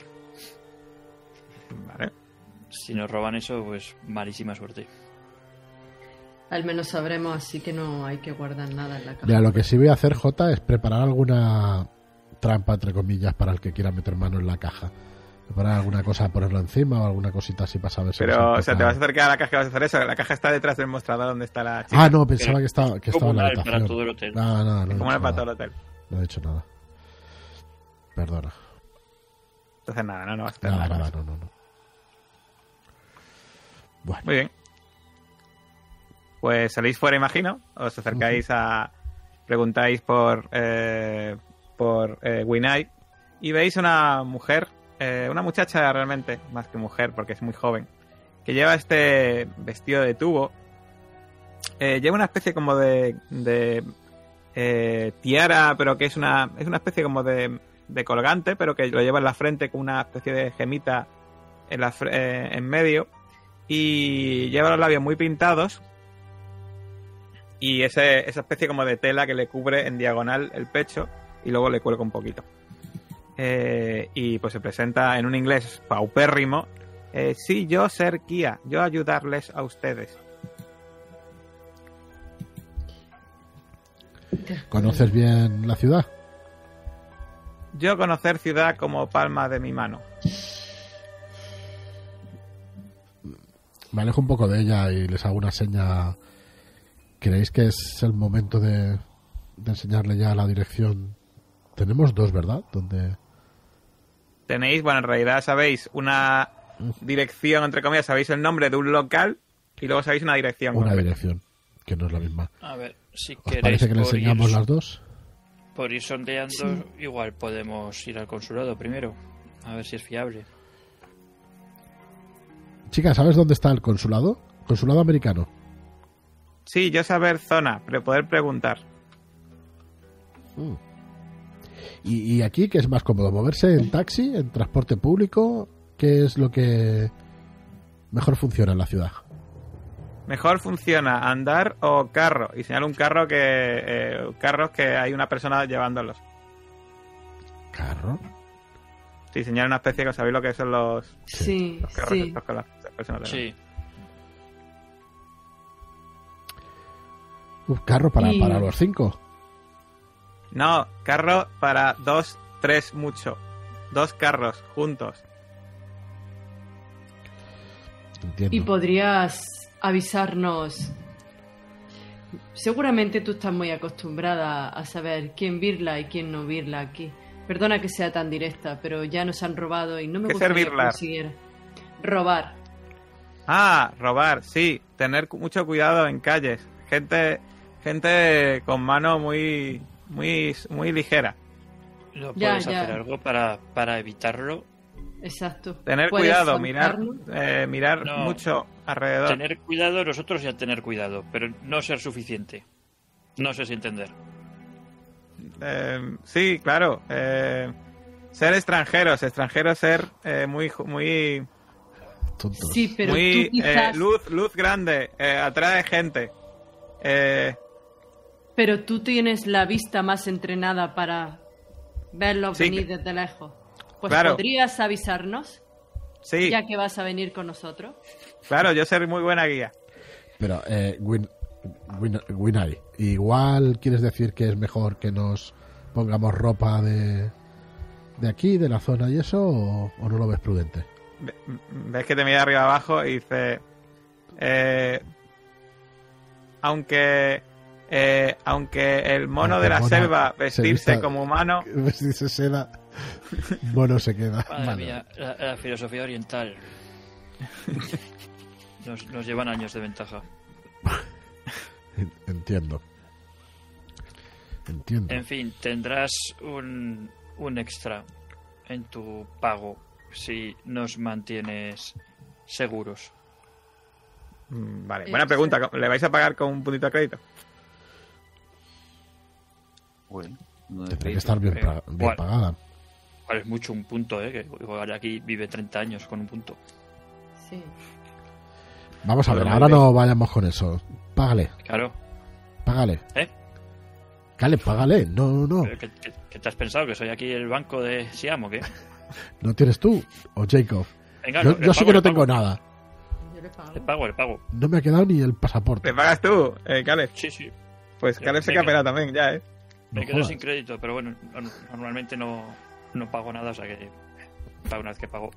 Vale. Si nos roban eso, pues malísima suerte. al menos sabremos así que no hay que guardar nada en la caja. Mira, lo que sí voy a hacer, J, es preparar alguna trampa, entre comillas, para el que quiera meter mano en la caja. Preparar alguna cosa, ponerlo encima o alguna cosita así para saber si Pero, o sea, te vas a acercar a la caja y vas a hacer eso. La caja está detrás del mostrador donde está la chica. Ah, no, pensaba que estaba, que estaba en la Comunal habitación. para todo el hotel. No, no, no. Como dicho en el hotel. No he dicho nada. Perdona. Entonces, nada, no, no vas a hacer Nada, nada. nada, no, no, no. Bueno, Muy bien. Pues salís fuera, imagino. Os acercáis a. Preguntáis por. Eh, por eh, Winai. Y veis una mujer. Eh, una muchacha realmente. Más que mujer, porque es muy joven. Que lleva este vestido de tubo. eh, lleva una especie como de, de eh, tiara, pero que es una, es una especie como de, de colgante, pero que lo lleva en la frente con una especie de gemita en, la, eh, en medio. Y lleva los labios muy pintados. Y ese, esa especie como de tela que le cubre en diagonal el pecho y luego le cuelga un poquito. Eh, y pues se presenta en un inglés paupérrimo. Eh, sí, yo ser Kia, yo ayudarles a ustedes. ¿Conoces bien la ciudad? Yo conocer ciudad como palma de mi mano. Me alejo un poco de ella y les hago una seña. ¿Creéis que es el momento de, de enseñarle ya la dirección? Tenemos dos, ¿verdad? Donde Tenéis, bueno, en realidad sabéis una dirección, entre comillas, sabéis el nombre de un local y luego sabéis una dirección. una dirección, que no es la misma. A ver, si ¿Os queréis parece que le por enseñamos ir, las dos? por ir sondeando, igual podemos ir al consulado primero. A ver si es fiable. Chica, ¿sabes dónde está el consulado? Consulado americano. Sí, yo saber zona, pero poder preguntar. Mm. ¿Y, y aquí qué es más cómodo? ¿Moverse en taxi, en transporte público? ¿Qué es lo que mejor funciona en la ciudad? Mejor funciona andar o carro. Y señala un carro que. Eh, carros que hay una persona llevándolos. ¿Carro? Sí, señala una especie que sabéis lo que son los, Sí, los carros sí. estos con las personas. Sí, Un carro para, Y- para los cinco. No, carro para dos, tres, mucho. Dos carros juntos. Entiendo. Y podrías avisarnos. Seguramente tú estás muy acostumbrada a saber quién virla y quién no virla aquí. Perdona que sea tan directa, pero ya nos han robado y no me ¿Qué gustaría servirla? conseguir robar. Ah, robar, sí. Tener mucho cuidado en calles. Gente, gente con mano muy, muy, muy ligera. ¿no Ya, puedes ya. hacer algo para, para evitarlo? Exacto. Tener ¿Puedes cuidado, mirar, eh, mirar No. mucho alrededor. Tener cuidado, nosotros ya tener cuidado, pero no ser suficiente. No sé si entender. Eh, sí, claro. eh, ser extranjeros, extranjeros ser eh, muy, muy, Tontos. Sí, pero muy tú quizás, eh, luz, luz grande, eh, atrae gente. Eh, pero tú tienes la vista más entrenada para verlos Sí, venir desde lejos. Pues Claro. podrías avisarnos, sí, ya que vas a venir con nosotros. claro, yo ser muy buena guía. Pero, eh, Win, Win- Winai, igual quieres decir que es mejor que nos pongamos ropa de, de aquí, de la zona y eso, o, o no lo ves prudente? Ve- Ves que te mira arriba abajo y dice, eh, aunque, eh, aunque el mono Aunque de la el mono selva se vestirse vista- como humano, <laughs> Si se seda, bueno se queda. Madre mía, la, la filosofía oriental. Nos, nos llevan años de ventaja. En- Entiendo. Entiendo. En fin, tendrás un, un extra en tu pago si nos mantienes seguros. Mm, Vale, buena pregunta. ¿Le vais a pagar con un puntito de crédito? Bueno, no que estar bien, pagada. Vale, es mucho un punto, ¿eh? Que igual aquí vive 30 años con un punto. Sí. Vamos a ver, ahora no vayamos con eso. Págale, Claro. págale. ¿Eh? Cale, págale. No, no, ¿Qué, qué- qué te has pensado? ¿Que soy aquí el banco de Siam o qué? <laughs> no tienes tú o Jacob. Venga, Yo, yo sí que no tengo pago. nada. Yo le pago. Le pago, le pago. No me ha quedado ni el pasaporte. ¿Le pagas tú, eh, Caleb? Sí, sí. Pues Caleb se capela también, ya, ¿eh? No Me quedo sin crédito, pero bueno, no- normalmente no, no pago nada, o sea que para una vez que pago,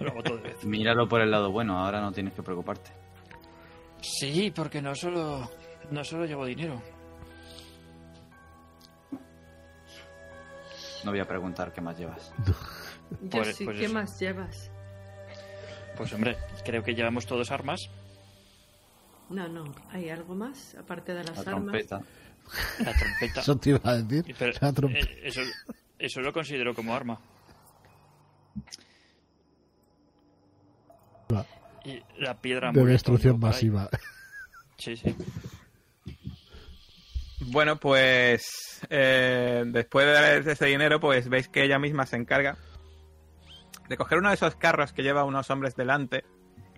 lo hago todo de vez. <laughs> Míralo por el lado bueno, ahora no tienes que preocuparte. Sí, porque no solo, no solo llevo dinero. No voy a preguntar qué más llevas. Yo Pues- sí, pues ¿qué eso. más llevas? Pues hombre, creo que llevamos todos armas. No, no, ¿hay algo más aparte de las La armas? trompeta. La trompeta. Eso te iba a decir. Y pero, La trompe- eso, eso lo considero como arma. Y la piedra de destrucción masiva. Sí, sí. Bueno, pues eh, después de dar ese dinero, pues veis que ella misma se encarga de coger uno de esos carros que lleva unos hombres delante,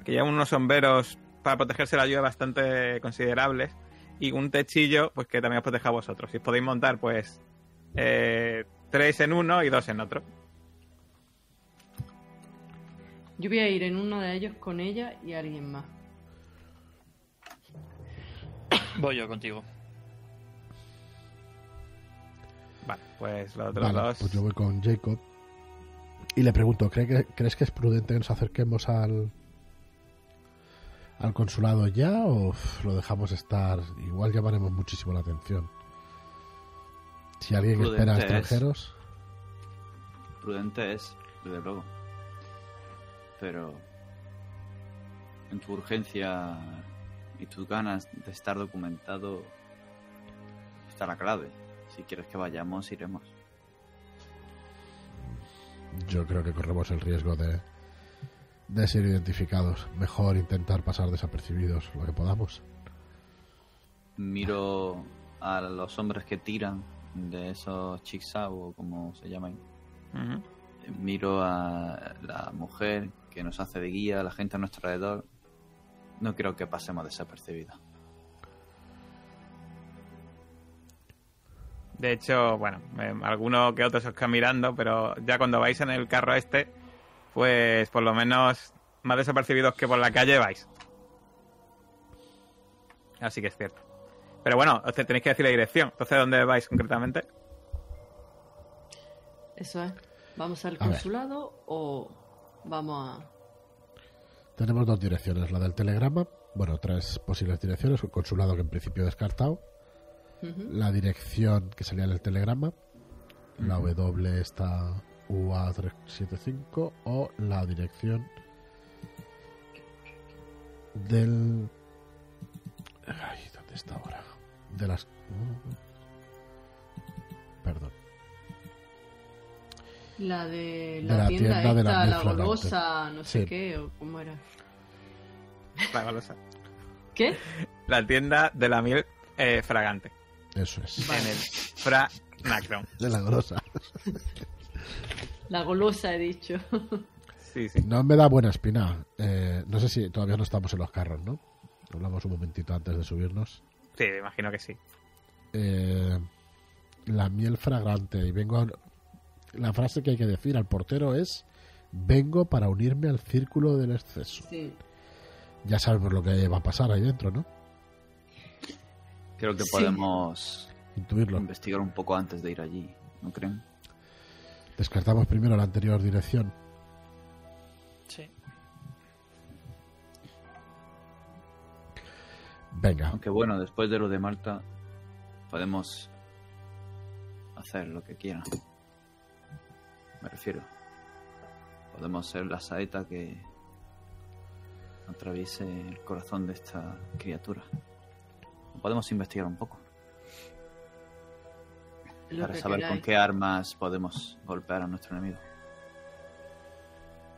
que llevan unos sombreros para protegerse la lluvia bastante considerables, y un techillo, pues que también os proteja a vosotros. Y os podéis montar, pues, eh, tres en uno y dos en otro. Yo voy a ir en uno de ellos con ella y alguien más. Voy yo contigo. Vale, pues los otros Vale, dos. pues yo voy con Jacob. Y le pregunto, ¿cree que, ¿crees que es prudente que nos acerquemos al, al consulado ya o lo dejamos estar? Igual llamaremos muchísimo la atención. Si alguien Prudente espera a es. extranjeros, Prudente es, desde luego. Pero en tu urgencia y tus ganas de estar documentado está la clave. Si quieres que vayamos, iremos. yo creo que corremos el riesgo de, de ser identificados. Mejor intentar pasar desapercibidos lo que podamos. Miro a los hombres que tiran de esos o como se llaman. Miro a la mujer que nos hace de guía, a la gente a nuestro alrededor. No creo que pasemos desapercibidos. De hecho, bueno, eh, alguno que otro se os queda mirando, pero ya cuando vais en el carro este, pues por lo menos más desapercibidos que por la calle vais. Así que es cierto. Pero bueno, os te- tenéis que decir la dirección. Entonces, ¿dónde vais concretamente? Eso es. ¿Vamos al A ver. consulado o vamos a...? Tenemos dos direcciones, la del telegrama, bueno, tres posibles direcciones, un consulado que en principio he descartado, la dirección que salía en el telegrama, la W está UA375 o la dirección del... Ay, ¿dónde está ahora? De las... Perdón. La de De la, la tienda, tienda de la esta, la golosa, no sé Sí. qué, o cómo era. La golosa. ¿Qué? La tienda de la miel eh, fragante. Eso es. En el Franacron. De la grosa. La golosa he dicho. Sí, sí. No me da buena espina. Eh, no sé si todavía no estamos en los carros, ¿no? Hablamos un momentito antes de subirnos. Sí, me imagino que sí. Eh, la miel fragrante. Y vengo a... La frase que hay que decir al portero es: Vengo para unirme al círculo del exceso. Sí. Ya sabemos lo que va a pasar ahí dentro, ¿no? Creo que Sí. podemos Intuirlo. investigar un poco antes de ir allí, ¿no creen? Descartamos primero la anterior dirección. Sí. Venga, Aunque bueno, después de lo de Malta, podemos hacer lo que quieran. Me refiero. Podemos ser la saeta que atraviese el corazón de esta criatura. Podemos investigar un poco Lo para que saber queráis. con qué armas podemos golpear a nuestro enemigo.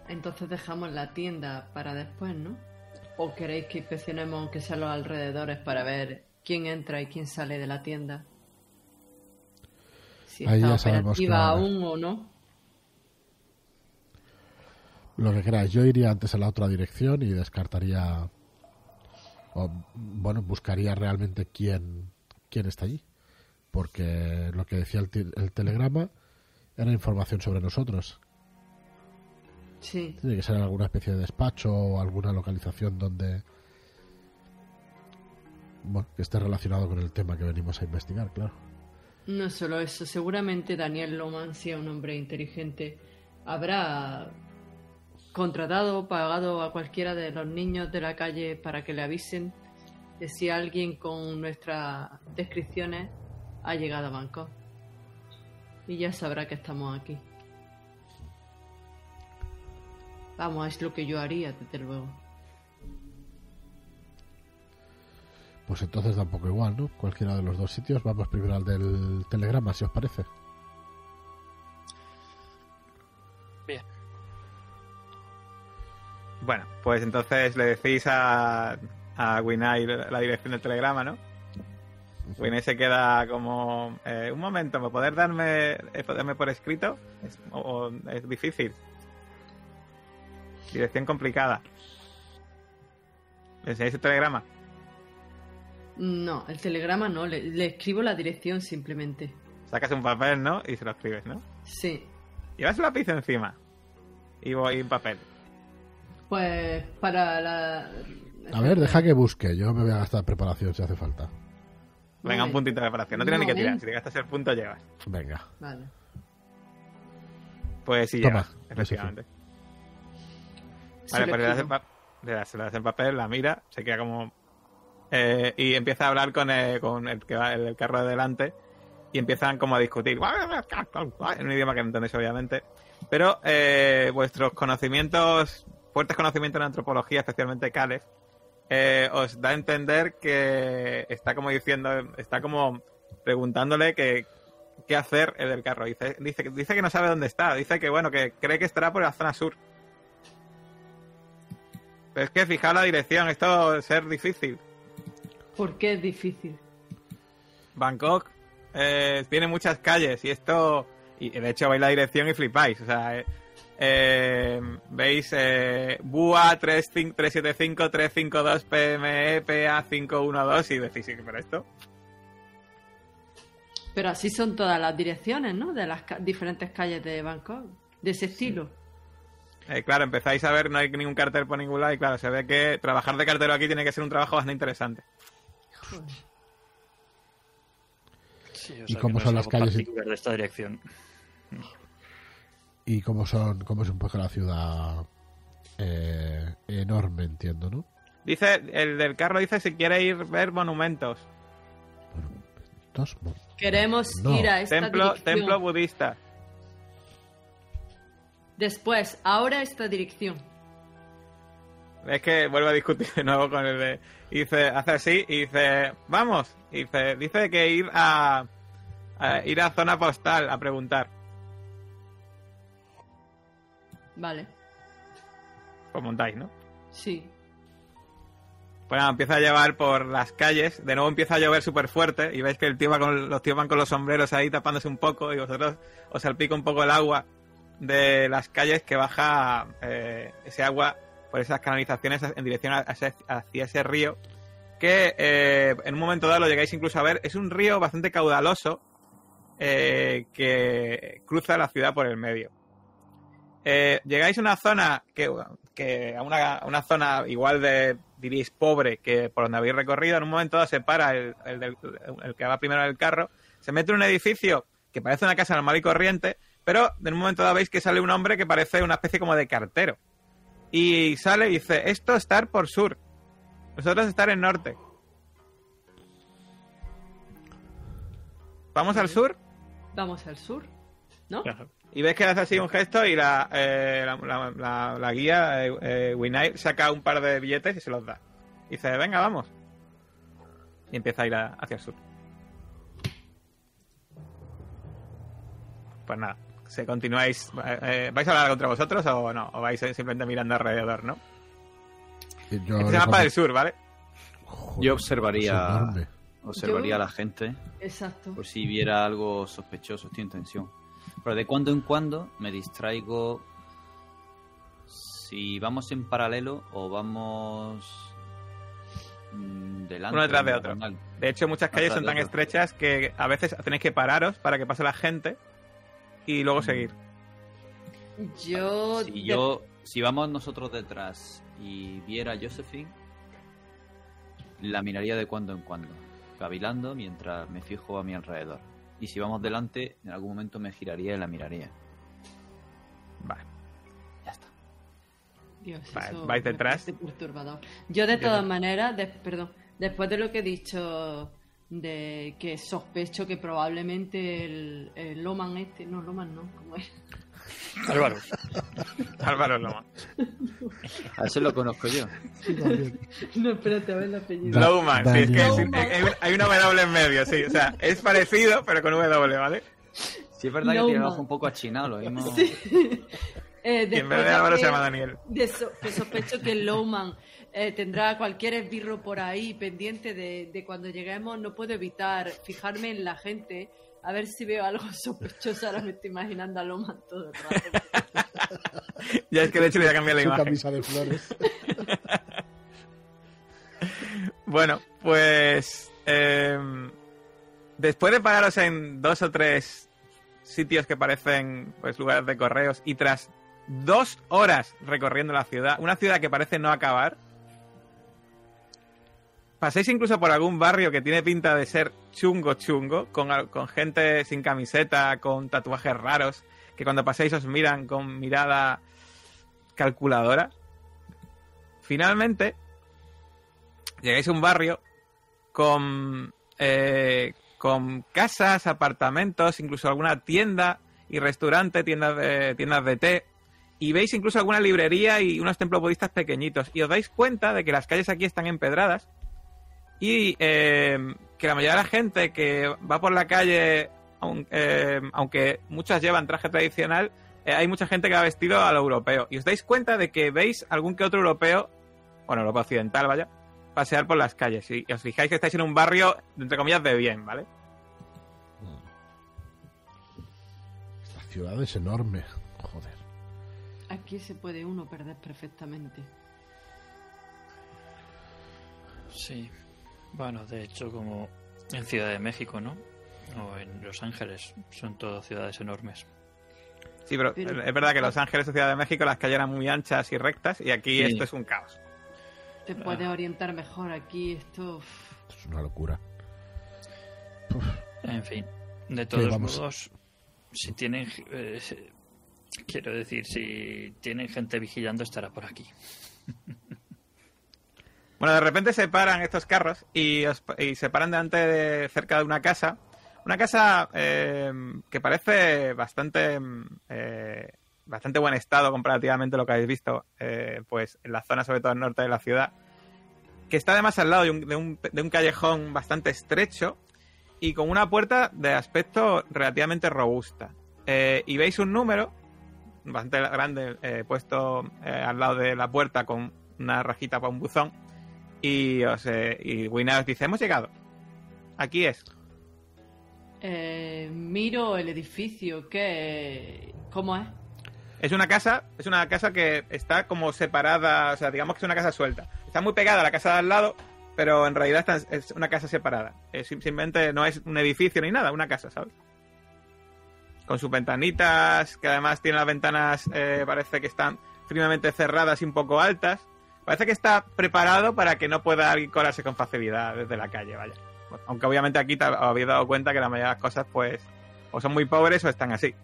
Entonces dejamos la tienda para después, ¿no? ¿O queréis que inspeccionemos aunque sea los alrededores para ver quién entra y quién sale de la tienda? Si Ahí está ya sabemos operativa aún o no. lo que queráis. Yo iría antes a la otra dirección y descartaría. O, bueno, buscaría realmente quién, quién está allí. Porque lo que decía el, el telegrama era información sobre nosotros. Sí. Tiene que ser alguna especie de despacho o alguna localización donde. Bueno, que esté relacionado con el tema que venimos a investigar, claro. No solo eso, seguramente Daniel Loman, si es un hombre inteligente, habrá contratado o pagado a cualquiera de los niños de la calle para que le avisen de si alguien con nuestras descripciones ha llegado a Bangkok. Y ya sabrá que estamos aquí. Vamos, es lo que yo haría, desde luego. Pues entonces da un poco igual, ¿no? Cualquiera de los dos sitios. Vamos primero al del telegrama, si os parece. Bien. Bueno, pues entonces le decís a, a Winay la dirección del telegrama, ¿no? Winay se queda como... eh, un momento, ¿me poder darme, eh, poderme por escrito? Es, o- o es difícil. Dirección complicada. ¿Le enseñáis el telegrama? No, el telegrama no, le, le escribo la dirección simplemente. Sacas un papel, ¿no? Y se lo escribes, ¿no? Sí. Llevas un lápiz encima. Y voy un papel. Pues para la... A ver, deja que busque. Yo me voy a gastar preparación si hace falta. Venga, Vale. un puntito de preparación. No tienes ni que tirar. Si te gastas el punto, llevas. Venga. Vale. Pues sí, Toma, llevas, efectivamente. Sí Vale, pues le das, el escribo. pa- le das- se le das el papel, la mira, se queda como... eh, y empieza a hablar con, el, con el que va el, carro de delante y empiezan como a discutir en un idioma que no entendéis obviamente. Pero eh, vuestros conocimientos, fuertes conocimientos en antropología, especialmente Caleb, eh, os da a entender que está como diciendo, está como preguntándole que qué hacer el del carro. Dice, dice, dice que no sabe dónde está, dice que bueno, que cree que estará por la zona sur. Pero es que fijar la dirección, esto ser difícil. ¿Por qué es difícil? Bangkok eh, tiene muchas calles y esto. Y de hecho veis la dirección y flipáis. O sea, eh, eh, veis eh, BUA 35 375 352 PME PA 512 y decís, sí, pero esto. Pero así son todas las direcciones, ¿no? De las ca- diferentes calles de Bangkok. De ese estilo. Eh, claro, empezáis a ver, no hay ningún cartel por ningún lado y claro, se ve que trabajar de cartero aquí tiene que ser un trabajo bastante interesante. Sí, o ¿Y cómo no son las calles de esta dirección. ¿Y cómo son, cómo es un poco la ciudad eh, enorme, entiendo, no? Dice, el del carro dice si quiere ir a ver monumentos. Bueno, estos mo- Queremos No. ir a esta Templo, dirección. templo budista. Después, ahora esta dirección. Es que vuelve a discutir de nuevo con el de. dice, hace así y dice, vamos. Y dice, dice que ir a, a ir a zona postal a preguntar. Vale. Pues montáis, ¿no? Sí. Pues nada, empieza a llevar por las calles. De nuevo empieza a llover súper fuerte. Y veis que el tío va con, los tíos van con los sombreros ahí tapándose un poco. Y vosotros os salpica un poco el agua de las calles que baja eh, ese agua por esas canalizaciones en dirección hacia ese río. Que eh, en un momento dado lo llegáis incluso a ver. Es un río bastante caudaloso eh, que cruza la ciudad por el medio. Eh, llegáis a una zona que, que a una, a una zona igual de diríais pobre que por donde habéis recorrido, en un momento dado se para el, el del- el que va primero del carro, se mete en un edificio que parece una casa normal y corriente, pero en un momento dado veis que sale un hombre que parece una especie como de cartero. Y sale y dice, esto estar por sur, nosotros estar en norte. ¿Vamos al sur? Vamos al sur. ¿No? Claro. Y ves que hace así un gesto y la, eh, la, la- la- la guía, eh, eh, Winay, saca un par de billetes y se los da. Y dice, venga, vamos. Y empieza a ir a- hacia el sur. Pues nada, se continuáis. eh, eh, ¿Vais a hablar contra vosotros o no? ¿O vais simplemente mirando alrededor, no? yo Este es el mapa del sur, ¿vale? Joder, Yo observaría-. Observaría Yo- a la gente Exacto. por si viera algo sospechoso, estoy en tensión. Pero de cuando en cuando me distraigo si vamos en paralelo o vamos mm, delante. Uno detrás de otro. De hecho, muchas calles son tan otro. estrechas que a veces tenéis que pararos para que pase la gente y luego seguir. Yo. Si yo, si vamos nosotros detrás y viera a Josephine, la miraría de cuando en cuando, cavilando mientras me fijo a mi alrededor. Y si vamos delante, en algún momento me giraría y la miraría. Vale. Ya está. Dios, Va- eso vais detrás. perturbador. Yo de Yo todas no. maneras, de- perdón, después de lo que he dicho de que sospecho que probablemente el, el Loman este, no Loman no, ¿cómo es? Álvaro. Álvaro Loma. A ese lo conozco yo. No, espérate a ver el apellido. Lowman, sí, es que Daniel. es- hay, un- hay una W en medio, sí. O sea, es parecido, pero con W, ¿vale? Sí, es verdad No, que tiene el ojo un poco achinado, lo mismo. <laughs> Eh, Y en vez de Álvaro se llama Daniel. de so- que sospecho que Lowman eh, tendrá cualquier esbirro por ahí pendiente de, de cuando lleguemos. No puedo evitar fijarme en la gente a ver si veo algo <laughs> sospechoso. Ahora me estoy imaginando a Lowman todo el rato. <laughs> Ya es que de hecho le voy a cambiar la Su imagen. camisa de flores. <laughs> Bueno, pues eh, después de pararos en dos o tres sitios que parecen pues lugares de correos y tras dos horas recorriendo la ciudad, una ciudad que parece no acabar, paséis incluso por algún barrio que tiene pinta de ser chungo chungo, con, con gente sin camiseta, con tatuajes raros, que cuando paséis os miran con mirada calculadora. Finalmente, llegáis a un barrio con, eh, con casas, apartamentos, incluso alguna tienda y restaurante, tiendas de, tiendas de té. Y veis incluso alguna librería y unos templos budistas pequeñitos. Y os dais cuenta de que las calles aquí están empedradas y eh, que la mayoría de la gente que va por la calle, aun- eh, aunque muchas llevan traje tradicional, eh, hay mucha gente que va vestido a lo europeo. Y os dais cuenta de que veis algún que otro europeo, bueno, europeo occidental, vaya, pasear por las calles. Y os fijáis que estáis en un barrio, entre comillas, de bien, ¿vale? Esta ciudad es enorme. Joder. Aquí se puede uno perder perfectamente. Sí. Bueno, de hecho, como en Ciudad de México, ¿no? O en Los Ángeles. Son todas ciudades enormes. Sí, pero, Pero- es verdad que Los Ángeles o Ciudad de México las calles eran muy anchas y rectas y aquí Sí. esto es un caos. Te puedes orientar mejor aquí. Esto. es una locura. En fin. De todos modos, si tienen... eh, quiero decir, si tienen gente vigilando, estará por aquí. <laughs> Bueno, de repente se paran estos carros y, os- y se paran delante de cerca de una casa. Una casa eh, que parece bastante eh, bastante buen estado comparativamente a lo que habéis visto, eh, pues en la zona sobre todo al norte de la ciudad, que está además al lado de un, callejón bastante estrecho y con una puerta de aspecto relativamente robusta. Eh, y veis un número bastante grande puesto al lado de la puerta con una rajita para un buzón y, os, eh, y Wina os dice, hemos llegado. Aquí es. eh, miro el edificio. ¿Qué? ¿Cómo es? Es una casa, es una casa que está como separada, o sea, digamos que es una casa suelta. Está muy pegada a la casa de al lado, pero en realidad está- es una casa separada. Es simplemente no es un edificio ni nada, una casa, ¿sabes? Con sus ventanitas, que además tiene las ventanas, eh, parece que están firmemente cerradas y un poco altas. Parece que está preparado para que no pueda alguien colarse con facilidad desde la calle, vaya. Aunque obviamente aquí te habéis dado cuenta que la mayoría de las cosas, pues, o son muy pobres o están así.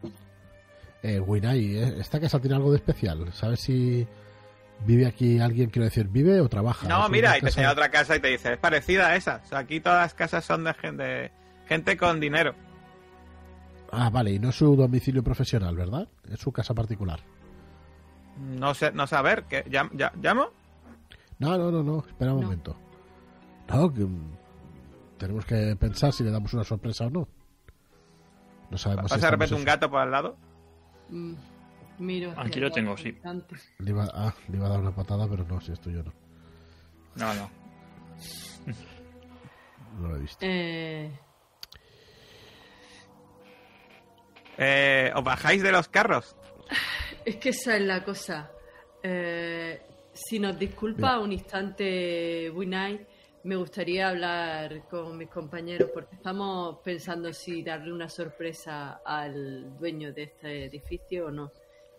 Eh, Winai, ¿eh? ¿esta casa tiene algo de especial? ¿Sabes si vive aquí alguien, quiero decir, vive o trabaja? No, ¿Es mira, y te enseña otra casa y te dice, es parecida a esa. O sea, aquí todas las casas son de gente, gente con dinero. Ah, vale, y no es su domicilio profesional, ¿verdad? Es su casa particular. No sé, no saber, ¿qué? ¿Llam- ya- ¿Llamo? No, no, no, no, espera un No. momento. No, que mm, tenemos que pensar si le damos una sorpresa o no. No sabemos si ¿Pasa de repente un gato por al lado? Mm, miro. Aquí lo el tengo, lado sí. Le iba, ah, le iba a dar una patada, pero no, si esto yo no. No, no. No lo he visto. Eh, Eh, ¿Os bajáis de los carros? <laughs> es que esa es la cosa. Eh, si nos disculpa un instante, Winai, me gustaría hablar con mis compañeros porque estamos pensando si darle una sorpresa al dueño de este edificio o no.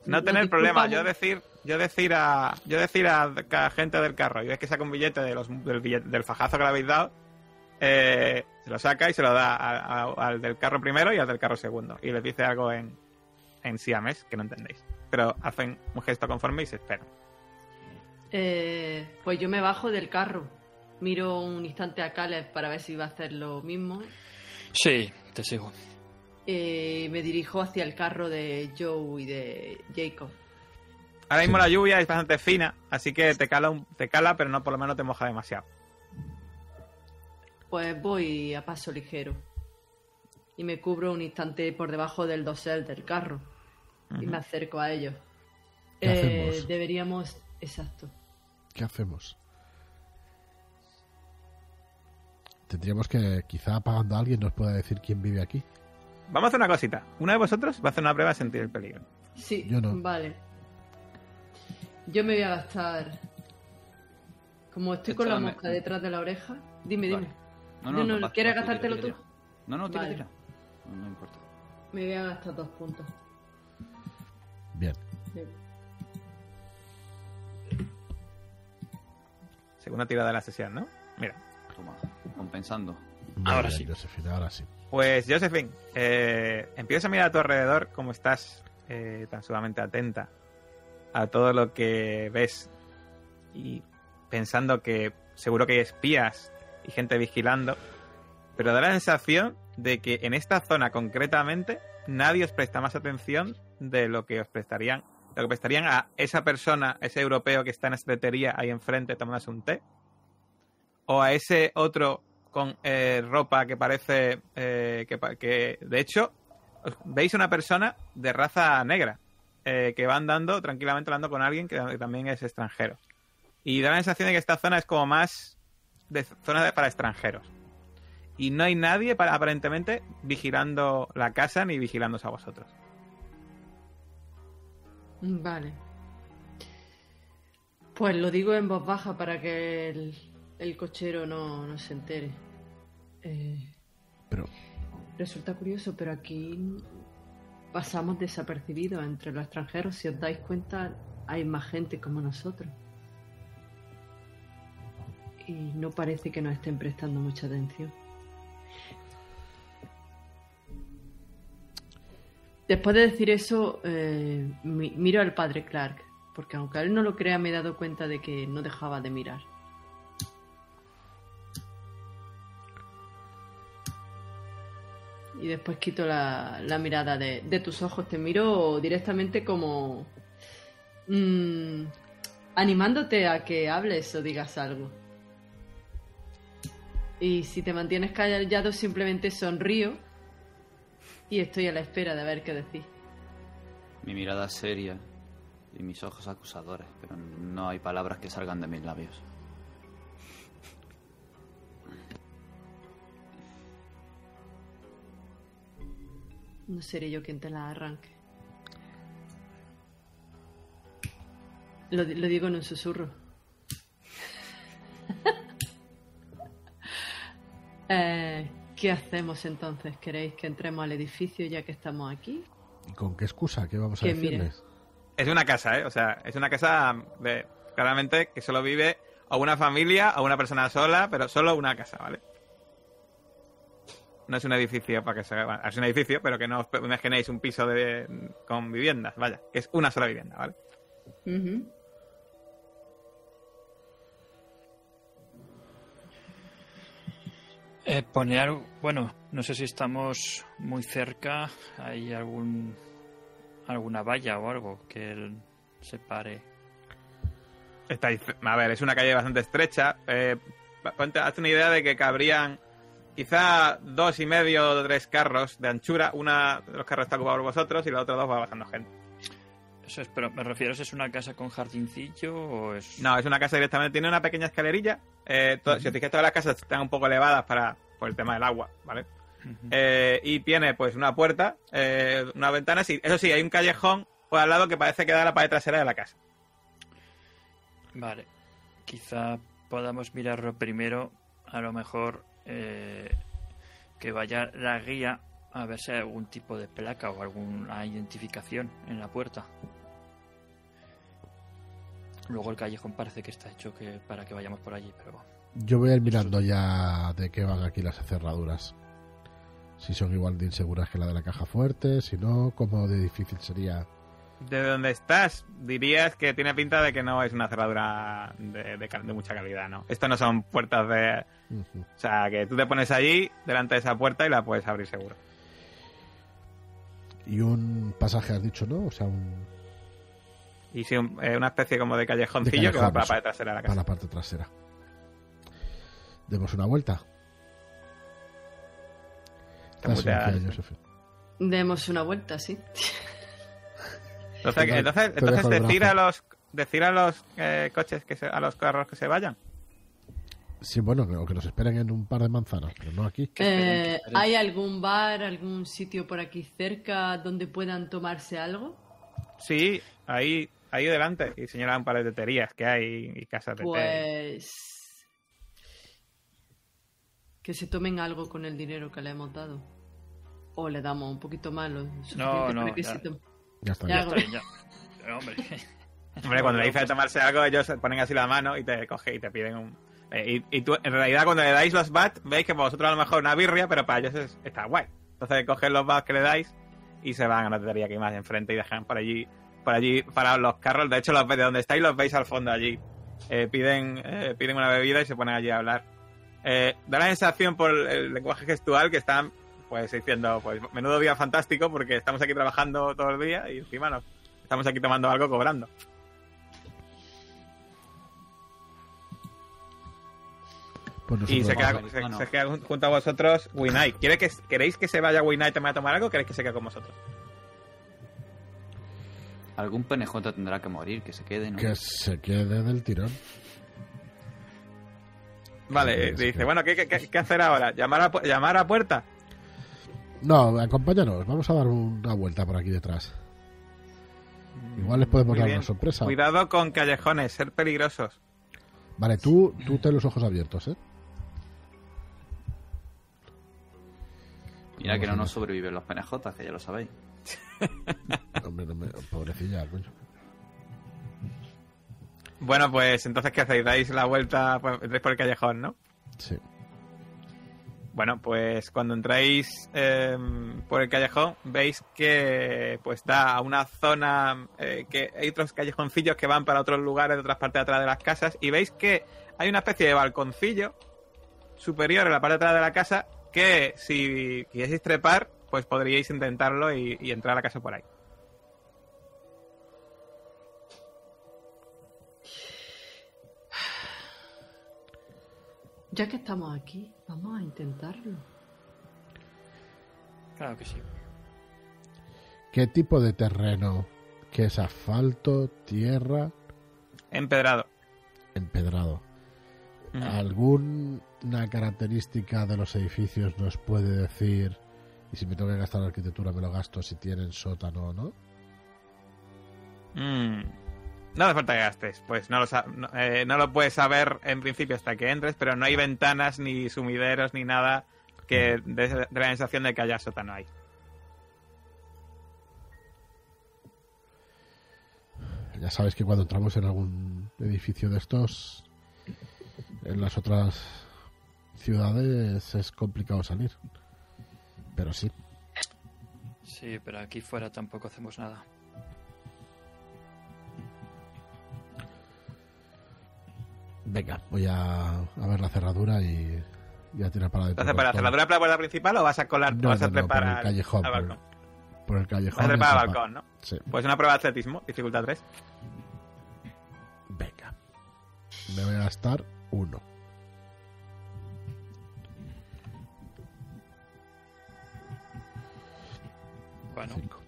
No tener problema, yo decir, yo decir a, yo decir a cada gente del carro, y ves que saca un billete, de los, del, billete- del fajazo que le habéis dado, eh, se lo saca y se lo da a- a- al del carro primero y al del carro segundo. Y les dice algo en, en siames que no entendéis. Pero hacen un gesto conforme y se esperan. Eh, pues yo me bajo del carro. Miro un instante a Caleb para ver si va a hacer lo mismo. Sí, te sigo. Eh, me dirijo hacia el carro de Joe y de Jacob. Ahora mismo Sí. la lluvia es bastante fina, así que te cala, un- te cala, pero no por lo menos te moja demasiado. Pues voy a paso ligero. Y me cubro un instante por debajo del dosel del carro. Y me acerco a ellos. ¿Qué Eh, deberíamos. Exacto. ¿Qué hacemos? Tendríamos que, quizá pagando a alguien, nos pueda decir quién vive aquí. Vamos a hacer una cosita. Una de vosotros va a hacer una prueba de sentir el peligro. Sí, Yo no. vale. Yo me voy a gastar. Como estoy con la mosca detrás de la oreja. Dime, Vale. dime. No, No, no, vas- ¿quieres tira, gastártelo tira, tú? No, no, tira, Vale. tira. No, no importa. Me voy a gastar dos puntos. Bien. Sí. Segunda tirada de la sesión, ¿no? Mira. Toma, compensando. Ahora bien, sí. Josefina, ahora sí. Pues, Josephine, eh, empiezas a mirar a tu alrededor como estás eh, tan sumamente atenta a todo lo que ves y pensando que seguro que hay espías y gente vigilando, pero da la sensación de que en esta zona concretamente nadie os presta más atención de lo que os prestarían, lo que prestarían a esa persona, ese europeo que está en tetería ahí enfrente tomándose un té, o a ese otro con eh, ropa que parece eh, que, que, de hecho veis una persona de raza negra eh, que va andando tranquilamente hablando con alguien que, que también es extranjero. Y da la sensación de que esta zona es como más de zona de- para extranjeros. Y no hay nadie para, aparentemente vigilando la casa ni vigilándoos a vosotros Vale. Pues lo digo en voz baja para que el, el cochero no, no se entere. Eh, Pero, resulta curioso, pero aquí pasamos desapercibidos entre los extranjeros. Si os dais cuenta, hay más gente como nosotros. Y no parece que nos estén prestando mucha atención. Después de decir eso, eh, mi- miro al padre Clark, porque aunque él no lo crea, me he dado cuenta de que no dejaba de mirar. Y después quito la, mirada de, de tus ojos, te miro directamente como mm, animándote a que hables o digas algo. Y si te mantienes callado, simplemente sonrío y estoy a la espera de ver qué decís. Mi mirada es seria y mis ojos acusadores, pero no hay palabras que salgan de mis labios. No seré yo quien te la arranque. Lo, lo digo en un susurro. <laughs> Eh, ¿Qué hacemos entonces? ¿Queréis que entremos al edificio ya que estamos aquí? ¿y con qué excusa? ¿Qué vamos a Que mire. decirles? es una casa, ¿eh? O sea, es una casa de, claramente que solo vive o una familia o una persona sola, pero solo una casa, ¿vale? No es un edificio para que se bueno, es un edificio, pero que no os imaginéis un piso de con viviendas, vaya, que es una sola vivienda, ¿vale? Ujú. Eh, poner, bueno, no sé si estamos muy cerca. ¿Hay algún alguna valla o algo que el- separe? Estáis, a ver, es una calle bastante estrecha. Eh, ponte, hazte una idea de que cabrían quizá dos y medio o tres carros de anchura. Una de los carros está ocupado por vosotros y los otros dos va pasando gente. Eso es, pero me refiero, ¿es una casa con jardincillo o es...? No, es una casa directamente. Tiene una pequeña escalerilla. Eh, Si os fijáis, todas las casas están un poco elevadas para por el tema del agua, ¿vale? Eh, y tiene pues una puerta, eh, unas ventanas y eso sí, hay un callejón por al lado que parece que da la pared trasera de la casa. Vale. Quizá podamos mirarlo primero. A lo mejor eh, que vaya la guía a ver si hay algún tipo de placa o alguna identificación en la puerta. Luego el callejón parece que está hecho que para que vayamos por allí, pero Yo voy a ir mirando ya de qué van aquí las cerraduras. Si son igual de inseguras que la de la caja fuerte, si no, cómo de difícil sería. De donde estás, dirías que tiene pinta de que no es una cerradura de, de de mucha calidad, ¿no? Esto no son puertas de... O sea, que tú te pones allí, delante de esa puerta y la puedes abrir seguro. Y un pasaje has dicho, ¿no? O sea, un, Y sí, un- eh, una especie como de callejoncillo De que va para la pared trasera de la para casa. la parte trasera. Demos una vuelta. Demos una vuelta, sí. Entonces, <laughs> entonces, te entonces decir a los decir a los eh, coches que se, a los carros que se vayan. Sí, bueno, que- o que nos esperen en un par de manzanas, pero no aquí. Eh. ¿Hay algún bar, algún sitio por aquí cerca donde puedan tomarse algo? Sí, ahí ahí delante y señala un par de teterías que hay y casas de té. Pues que se tomen algo con el dinero que le hemos dado. O le damos un poquito más lo no, que ya. se tomen. Ya está. Ya, ya. Está bien, ya. Pero, hombre, <laughs> Hombre, cuando le dices de tomarse algo, ellos se ponen así la mano y te cogen y te piden un. eh, y, y tú, en realidad, cuando le dais los bats, veis que para vosotros a lo mejor una birria, pero para ellos es- está guay. Entonces cogen los bats que le dais y se van a una tetería que hay más enfrente y dejan por allí, por allí parados los carros. De hecho, los, de donde estáis los veis al fondo allí. Eh, piden, eh, piden una bebida y se ponen allí a hablar. Eh, da la sensación por el lenguaje gestual que están pues diciendo, pues menudo día fantástico porque estamos aquí trabajando todo el día y encima nos estamos aquí tomando algo cobrando. Pues Y se queda, vamos. se, Bueno. se queda junto a vosotros Winai. ¿Quiere que, ¿Queréis que se vaya Winai también a tomar algo o queréis que se quede con vosotros? Algún PNJ tendrá que morir, que se quede, ¿no? Que se quede del tirón. Vale, eh, dice, bueno, ¿qué, qué, qué- qué hacer ahora? ¿Llamar a, ¿Llamar a puerta? No, acompáñanos, vamos a dar una vuelta por aquí detrás. Igual les podemos Muy dar bien. una sorpresa. Cuidado con callejones, ser peligrosos. Vale, tú, tú ten los ojos abiertos, ¿eh? Mira que no nos sobreviven los PNJ, que ya lo sabéis. <laughs> Hombre, no me- pobrecilla, coño. Bueno, pues entonces, ¿qué hacéis? Dais la vuelta, pues, entráis por el callejón, ¿no? Sí. Bueno, pues cuando entráis eh, por el callejón, veis que pues da a una zona eh, que hay otros callejoncillos que van para otros lugares de otras partes de atrás de las casas y veis que hay una especie de balconcillo superior en la parte de atrás de la casa que si quisieseis trepar, pues podríais intentarlo y, y entrar a la casa por ahí. Ya que estamos aquí, vamos a intentarlo. claro que sí. ¿Qué tipo de terreno? ¿Qué es asfalto, tierra, Empedrado. empedrado? ¿Alguna característica de los edificios nos puede decir, y si me tengo que gastar arquitectura me lo gasto, si tienen sótano o no? Mm. No hace falta que gastes, pues no lo, no, eh, no lo puedes saber en principio hasta que entres, pero no hay ventanas, ni sumideros, ni nada que dé dé la sensación de que haya sótano ahí. Ya sabes que cuando entramos en algún edificio de estos, en las otras ciudades es complicado salir. Pero sí, Sí, pero aquí fuera tampoco hacemos nada. Venga, voy a, a ver la cerradura y, y a tirar para adentro. Entonces, ¿para por- cerradura para la puerta principal o vas a colar, No, vas a no, no, por el al, callejón, al por el- balcón? por el callejón. Vas a trepar al balcón, ¿no? Sí, Pues una prueba de atletismo, dificultad 3. venga. Me voy a gastar uno. Bueno, Cinco.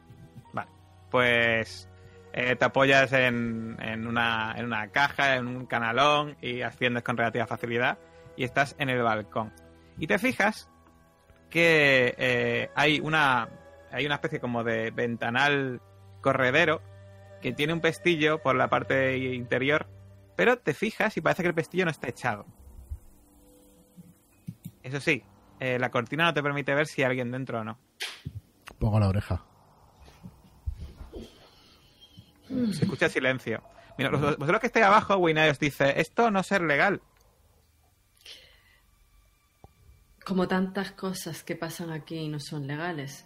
Vale. Pues eh, te apoyas en, una, una caja, en un canalón y asciendes con relativa facilidad y estás en el balcón. Y te fijas que eh, hay una hay una especie como de ventanal corredero que tiene un pestillo por la parte interior, pero te fijas y parece que el pestillo no está echado. Eso sí, eh, la cortina no te permite ver si hay alguien dentro o no. Pongo la oreja. Se escucha silencio. Mira, los- vosotros que estáis abajo, Winay os dice, esto no ser legal. Como tantas cosas que pasan aquí y no son legales.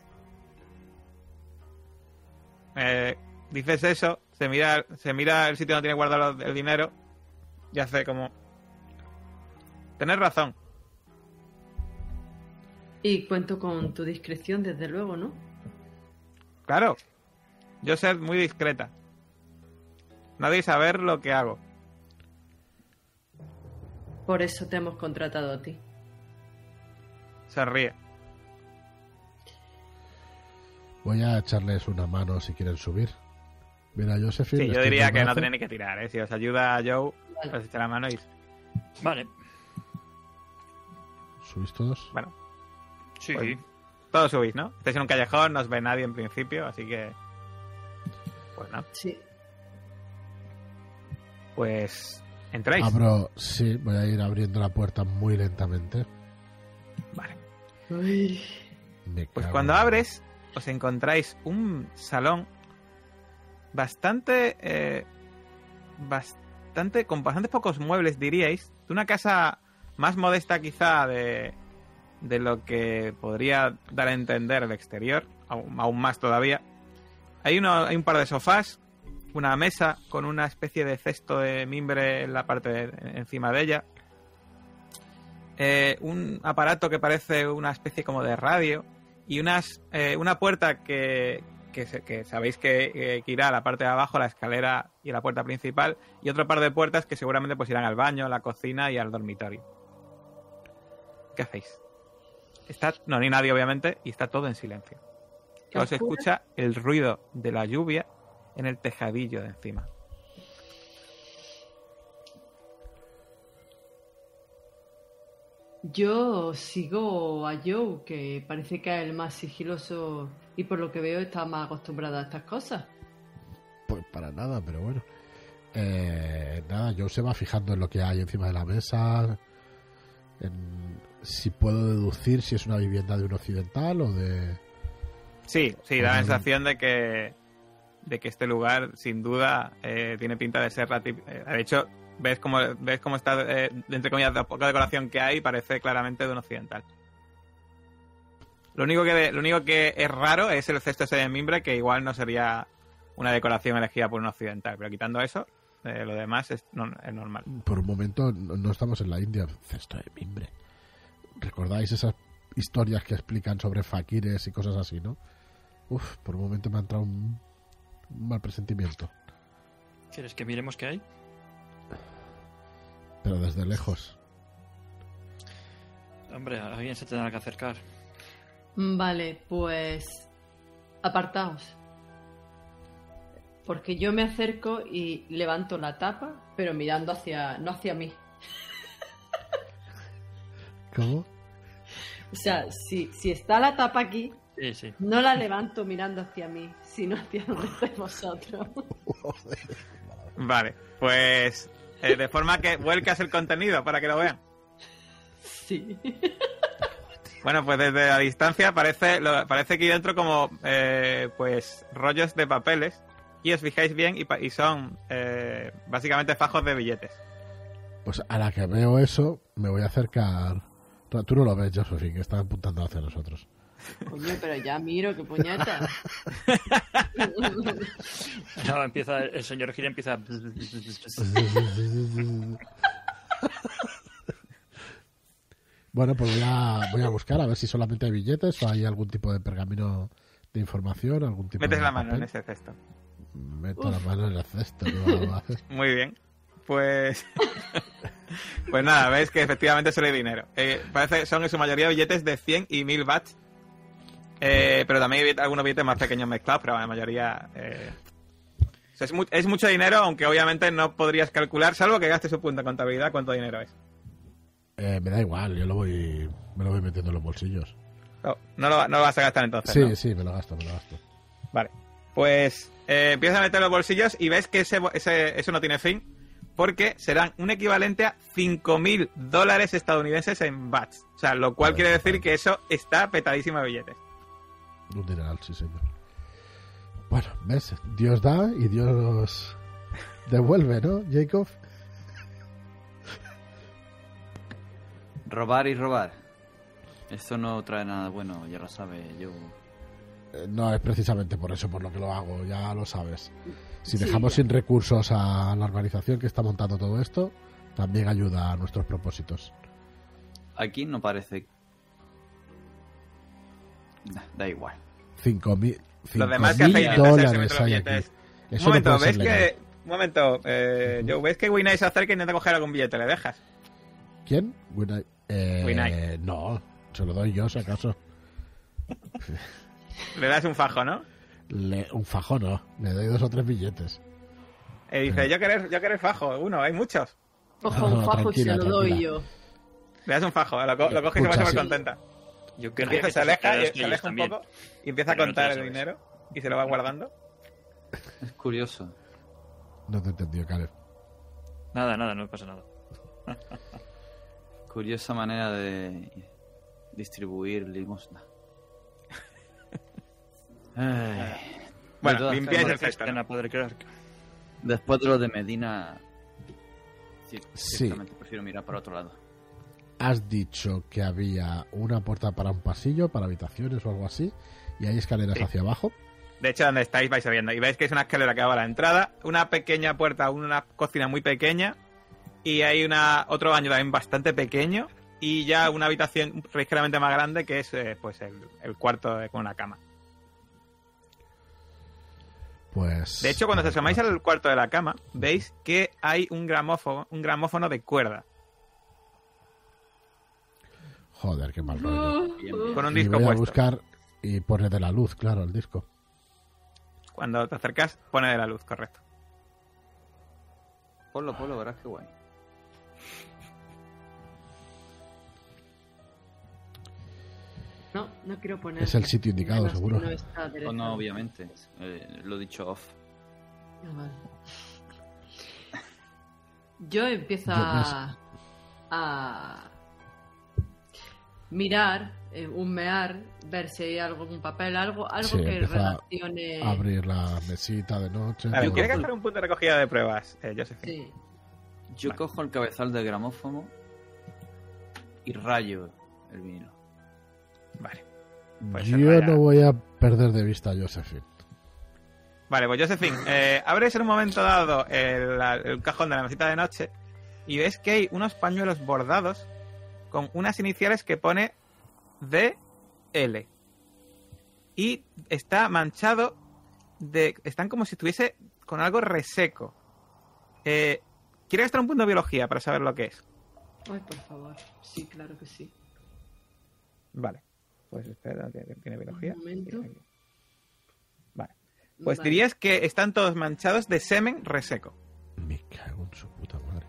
Eh, dices eso, se mira, se mira el sitio donde tiene guardado el dinero y hace como... Tenés razón. Y cuento con tu discreción, desde luego, ¿no? Claro. Yo ser muy discreta. Nadie saber lo que hago. Por eso te hemos contratado a ti. Se ríe. Voy a echarles una mano si quieren subir. Mira, Josephine. Sí, yo diría que no tenéis ni que tirar, ¿eh? Si os ayuda Joe, Vale. os echa la mano y... Vale. ¿Subís todos? Bueno, Sí. Pues- todos subís, ¿no? Estáis en un callejón, no os ve nadie en principio, así que... Pues no, Sí. Pues... Entráis. Abro, sí, voy a ir abriendo la puerta muy lentamente. Vale. Uy. Me Pues cuando abres, os encontráis un salón bastante. eh, bastante. con bastantes pocos muebles, diríais. De una casa más modesta, quizá, de. de lo que podría dar a entender el exterior. Aún, aún más todavía. Hay, uno, hay un par de sofás, una mesa con una especie de cesto de mimbre en la parte de- encima de ella. Eh, un aparato que parece una especie como de radio y unas eh, una puerta que, que, se- que sabéis que, eh, que irá a la parte de abajo, la escalera y la puerta principal, y otro par de puertas que seguramente pues irán al baño, a la cocina y al dormitorio. ¿Qué hacéis? Está, no, ni nadie obviamente, y está todo en silencio. Oscuro. escucha el ruido de la lluvia en el tejadillo de encima. Yo sigo a Joe, que parece que es el más sigiloso y por lo que veo está más acostumbrado a estas cosas. Pues para nada, pero bueno. Eh, nada, yo se va fijando en lo que hay encima de la mesa. En si puedo deducir si es una vivienda de un occidental o de. Sí, sí, da la sensación de que de que este lugar, sin duda, eh, tiene pinta de ser eh, De hecho, ves cómo ves cómo está eh, entre comillas la poca decoración que hay, parece claramente de un occidental. Lo único que lo único que es raro es el cesto ese de mimbre, que igual no sería una decoración elegida por un occidental, pero quitando eso, eh, lo demás es, no- es normal. Por un momento no, estamos en la India. Cesto de mimbre. ¿Recordáis esas historias que explican sobre fakires y cosas así, no? Uf, por un momento me ha entrado un mal presentimiento. ¿Quieres que miremos qué hay? Pero desde lejos. Hombre, alguien se tendrá que acercar. Vale, pues apartaos. Porque yo me acerco y levanto la tapa, pero mirando hacia, no hacia mí. ¿Cómo? O sea, si, si está la tapa aquí, Sí, sí. no la levanto mirando hacia mí, sino hacia donde estáis vosotros. <laughs> Vale, pues eh, de forma que vuelcas el contenido para que lo vean. Sí. Bueno, pues desde la distancia parece, lo- parece aquí dentro como eh, pues rollos de papeles y os fijáis bien y, pa- y son eh, básicamente fajos de billetes. Pues a la que veo eso, me voy a acercar. Tú no lo ves, Josephine, que está apuntando hacia nosotros. Coño, pero ya miro, qué puñeta. <laughs> No, empieza, el señor Gira empieza. Bueno, pues voy a, voy a buscar a ver si solamente hay billetes o hay algún tipo de pergamino de información, algún tipo Metes de la mano en ese cesto. Meto la mano en el cesto. ¿no? <laughs> Muy bien. Pues. <laughs> pues nada, veis que efectivamente solo hay dinero. Eh, parece son en su mayoría billetes de 100 y 1000 bats. Eh, pero también hay algunos billetes más pequeños mezclados, pero la mayoría. eh, o sea, es, mu- es mucho dinero, aunque obviamente no podrías calcular, salvo que gastes un punto de contabilidad, cuánto dinero es. Eh, me da igual, yo lo voy, me lo voy metiendo en los bolsillos. No, no lo, no lo vas a gastar entonces. Sí, ¿no? sí, me lo gasto, me lo gasto. Vale. Pues eh, empiezas a meter los bolsillos y ves que ese, ese- eso no tiene fin, porque serán un equivalente a 5.000 dólares estadounidenses en bats. O sea, lo cual Vale, quiere decir vale. que eso está petadísimo de billetes. Un dineral, sí, señor. Bueno, ¿ves? Dios da y Dios devuelve, ¿no, Jacob? Robar y robar. Esto no trae nada bueno, ya lo sabe. Yo. Eh, No es precisamente por eso por lo que lo hago, ya lo sabes. Si Sí, dejamos ya. sin recursos a la organización que está montando todo esto, también ayuda a nuestros propósitos. Aquí no parece. Da igual. 5.000 Los demás que dólares hay aquí. billetes. Eso un momento, ¿ves que. Un momento, eh, Joe, ¿ves que Winnie se acerca e intenta coger algún billete? ¿Le dejas? ¿Quién? Winai. Eh, Winai. No, se lo doy yo, si acaso. Le das un fajo, ¿no? Le, un fajo no, le doy dos o tres billetes. Y dice, yo querer, yo querer fajo, uno, hay muchos. Cojo No, un fajo y se tranquila, lo doy yo. Le das un fajo, lo, co- lo coge y se va Escucha, súper sí. Yo Empieza, que se aleja, y- se aleja un también. poco y empieza a Pero no contar lo el dinero y se lo va guardando. Es curioso. No te he entendido, Caleb. Nada, nada, no pasa nada. Curiosa manera de distribuir limosna. <laughs> Ay. Bueno, limpiáis el cesto, ¿no? Después de lo de Medina, sí, Sí. prefiero mirar para otro lado. Has dicho que había una puerta para un pasillo, para habitaciones o algo así, y hay escaleras Sí. hacia abajo. De hecho, donde estáis vais subiendo. Y veis que es una escalera que va a la entrada, una pequeña puerta, una cocina muy pequeña, y hay una otro baño también bastante pequeño, y ya una habitación ligeramente más grande que es eh, pues el, el cuarto de- con una cama. Pues. De hecho, cuando os asomáis al cuarto de la cama, veis que hay un gramófono, un gramófono de cuerda, Joder, qué mal rollo. Con un Y disco voy a buscar y pone de la luz, claro, el disco. Cuando te acercas, pone de la luz, correcto. Ponlo, ponlo, verás qué guay. No, no quiero poner. Es el sitio indicado, seguro. No está no, obviamente. Eh, lo he dicho off. Ah, vale. Yo empiezo Yo a, a mirar, eh, humear, ver si hay algo, un papel, algo, algo Sí, que a relacione. Abrir la mesita de noche. A ver, todo. ¿quiere gastar un punto de recogida de pruebas, eh, Josephine? Sí. Yo Vale. cojo el cabezal del gramófono y rayo el vinilo. Vale. Pues Yo no voy a perder de vista a Josephine. Vale, pues Josephine, eh, abres en un momento dado el, la- el cajón de la mesita de noche y ves que hay unos pañuelos bordados con unas iniciales que pone DL. Y está manchado de... Están como si estuviese con algo reseco. Eh, ¿Quiere gastar un punto de biología para saber lo que es? Ay, por favor. Sí, claro que sí. Vale. Pues espera, tiene, tiene biología. Un momento. Vale. Pues Vale. dirías que están todos manchados de semen reseco. Me cago en su puta madre.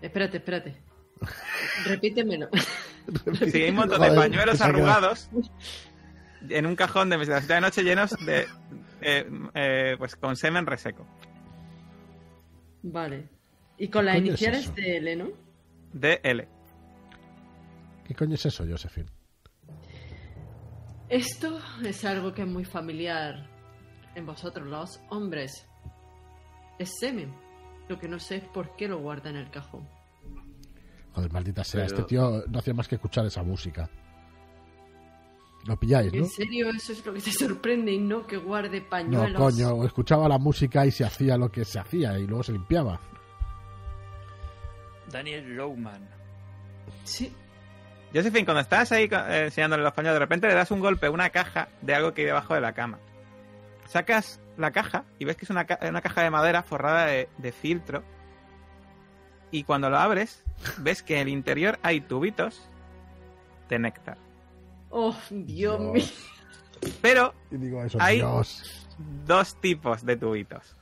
Espérate, espérate. Repítemelo. Sí, hay un montón de pañuelos arrugados en un cajón de mesita de noche llenos de. eh, eh, pues con semen reseco. vale. Y con las es iniciales eso? de L, ¿no? DL. ¿Qué coño es eso, Josephine? Esto es algo que es muy familiar en vosotros, los hombres. Es semen. Lo que no sé es por qué lo guarda en el cajón. Joder, maldita sea. Pero- Este tío no hacía más que escuchar esa música. Lo pilláis, ¿no? ¿En serio eso es lo que te sorprende y no que guarde No, pañuelos? coño, o escuchaba la música y se hacía lo que se hacía y luego se limpiaba. Daniel Lowman. Sí. Josephine, cuando estás ahí eh, enseñándole los pañuelos, de repente le das un golpe a una caja de algo que hay debajo de la cama. Sacas la caja y ves que es una, ca- una caja de madera forrada de, de filtro. Y cuando lo abres, ves que en el interior hay tubitos de néctar. Oh, Dios Dios. mío. Pero Y digo eso, Hay- Dios. dos tipos de tubitos.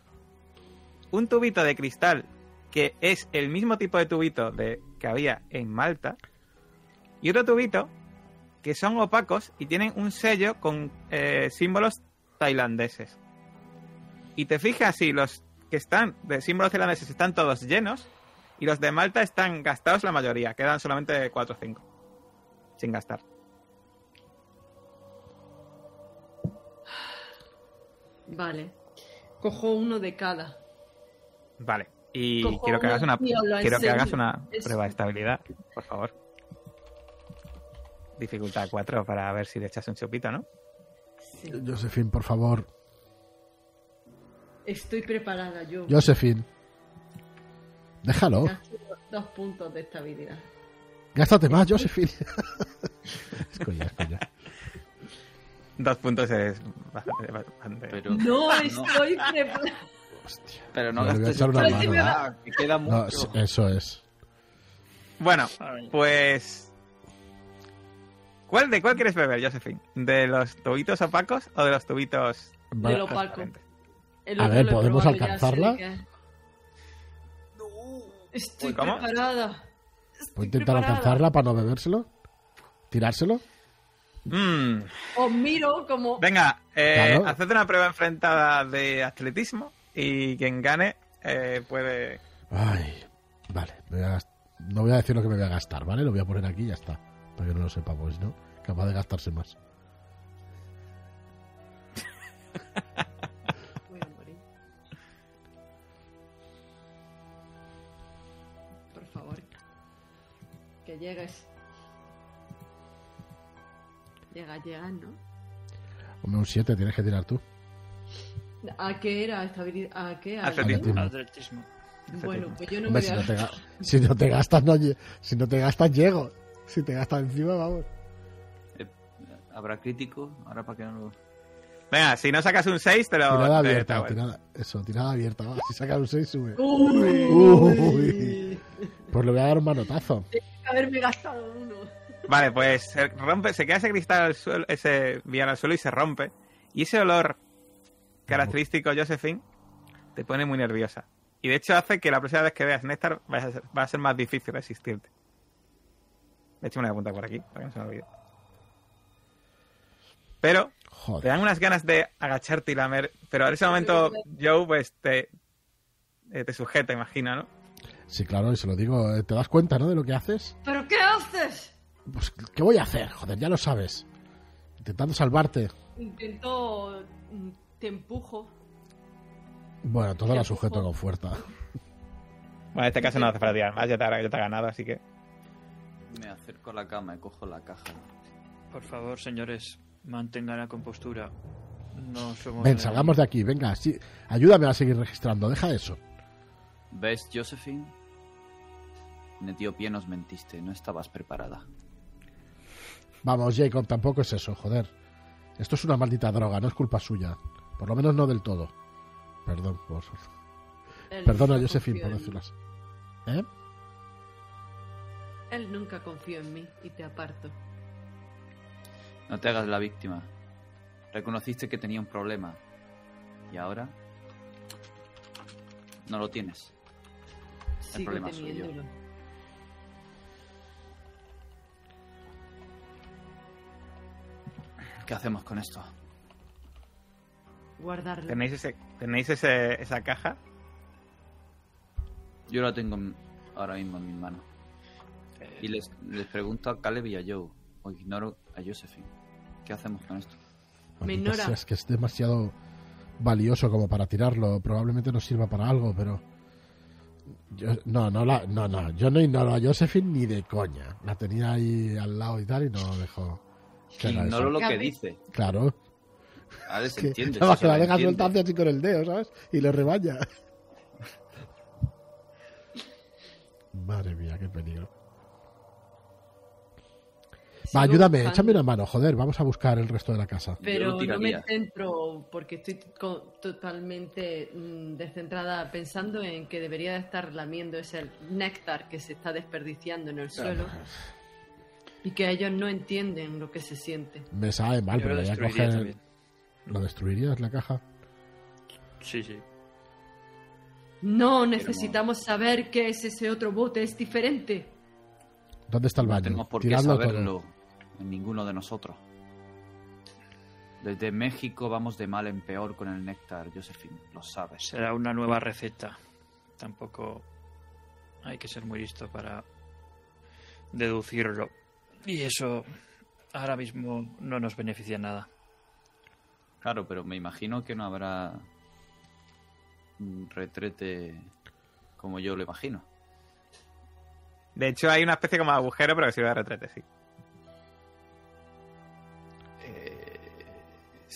Un tubito de cristal que es el mismo tipo de tubito de, que había en Malta. Y otro tubito que son opacos y tienen un sello con eh, símbolos tailandeses. Y te fijas si los que están de símbolos tailandeses están todos llenos y los de Malta están gastados la mayoría. Quedan solamente 4 o 5 sin gastar. Vale. Cojo uno de cada. Vale. Y Cojo quiero que hagas una, quiero que hagas una prueba de estabilidad, por favor. Dificultad 4 para ver si le echas un chupito, ¿no? Sí. Josephine, por favor. Estoy preparada yo. Josephine. Déjalo. Dos puntos de estabilidad. Gástate más, Josephine. <laughs> es coña, es coña. Dos puntos es bastante. bastante- Pero No estoy preparada. Hostia. Pero no gastes una ah, que queda mucho. es- eso es. Bueno, pues. ¿Cuál, ¿De cuál quieres beber, Josephine? ¿De los tubitos opacos o de los tubitos Vale, lo. El A ver, ¿podemos alcanzarla? Estoy Uy, ¿cómo? preparada. ¿Puedo intentar preparada. alcanzarla para no bebérselo? ¿Tirárselo? Mm, Os miro como... Venga, eh, Claro. haced una prueba enfrentada de atletismo y quien gane eh, puede... Ay, vale. voy a no voy a decir lo que me voy a gastar, ¿vale? Lo voy a poner aquí y ya está. Para que no lo sepamos, ¿no? Capaz de gastarse más. <laughs> Que llegues. Llega, llega, ¿no? Hombre, un 7 tienes que tirar tú. ¿A qué era? ¿A qué? Al- Atletismo. Atletismo. Bueno, pues yo no Hombre, me si no, a... te, si no te gastas, no, si no te gastas, llego. Si te gastas encima, vamos. Eh, ¿Habrá crítico? Ahora para que no lo... Venga, si no sacas un 6, te lo... Tirada abierta, tirada, eso, tirada abierta. Va. Si sacas un 6, sube. Uy. Uy. Pues le voy a dar un manotazo. Haberme gastado uno. Vale, pues se rompe, se queda ese cristal al suelo, ese vial al suelo y se rompe. Y ese olor característico, Josephine, te pone muy nerviosa. Y de hecho hace que la próxima vez que veas Néctar vaya a ser- va a ser más difícil resistirte. De hecho, me voy a apuntar por aquí, para que no se me olvide. Pero te dan unas ganas de agacharte y lamer. Pero en ese momento, Joe, pues te, eh, te sujeta, imagina, ¿no? Sí, claro, y se lo digo. eh, ¿Te das cuenta, no, de lo que haces? ¿Pero qué haces? Pues, ¿qué voy a hacer? Joder, ya lo sabes. Intentando salvarte. Intento... mm, Te empujo. Bueno, todo la sujeto con fuerza. Bueno, en este caso no hace para tirar más, ya te, ha- ya te ha ganado, así que... Me acerco a la cama y cojo la caja. Por favor, señores, mantengan la compostura. No somos. Ven, salgamos de aquí. Venga, sí, ayúdame a seguir registrando. Deja eso. ¿Ves, Josephine? En Etiopía nos mentiste, no estabas preparada. Vamos, Jacob, tampoco es eso, joder. Esto es una maldita droga, no es culpa suya. Por lo menos no del todo. Perdón, por... Él Perdona, Josephine, por decirlo así. ¿Eh? Él nunca confió en mí y te aparto. No te hagas la víctima. Reconociste que tenía un problema. ¿Y ahora? No lo tienes. Sigo problema soy yo. ¿Qué hacemos con esto? Guardarlo. ¿Tenéis, ese, tenéis ese, esa caja? Yo la tengo en- ahora mismo en mis manos. Y les, les pregunto a Caleb y a Joe. O ignoro a Josephine. ¿Qué hacemos con esto? Me Maldita ignora. sea, es que es demasiado valioso como para tirarlo. Probablemente nos sirva para algo, pero... Yo, no, no, la, no, no. Yo no ignoro a Josephine ni de coña. La tenía ahí al lado y tal y no dejó Ignoro eso. lo que dice. Claro. Ahora se Que, entiende. nada <laughs> más sí que se la deja entiende. suelta hace así con el dedo, ¿sabes? Y le rebaña. <laughs> Madre mía, qué peligro. Va, ayúdame, buscando, échame una mano, joder, vamos a buscar el resto de la casa. Pero no me centro porque estoy co- totalmente mm, descentrada pensando en que debería de estar lamiendo ese néctar que se está desperdiciando en el suelo y que ellos no entienden lo que se siente. Me sabe mal, Yo pero lo voy a coger... ¿Lo destruirías la caja? Sí, sí. No necesitamos saber qué es ese otro bote, es diferente. ¿Dónde está el No baño? tenemos por qué Tiradlo todo. En ninguno de nosotros. Desde México vamos de mal en peor con el néctar, Josephine. Lo sabes. Será una nueva receta. Tampoco hay que ser muy listo para deducirlo. Y eso ahora mismo no nos beneficia en nada. Claro, pero me imagino que no habrá un retrete como yo lo imagino. De hecho, hay una especie como de agujero, pero que sirve de retrete, sí.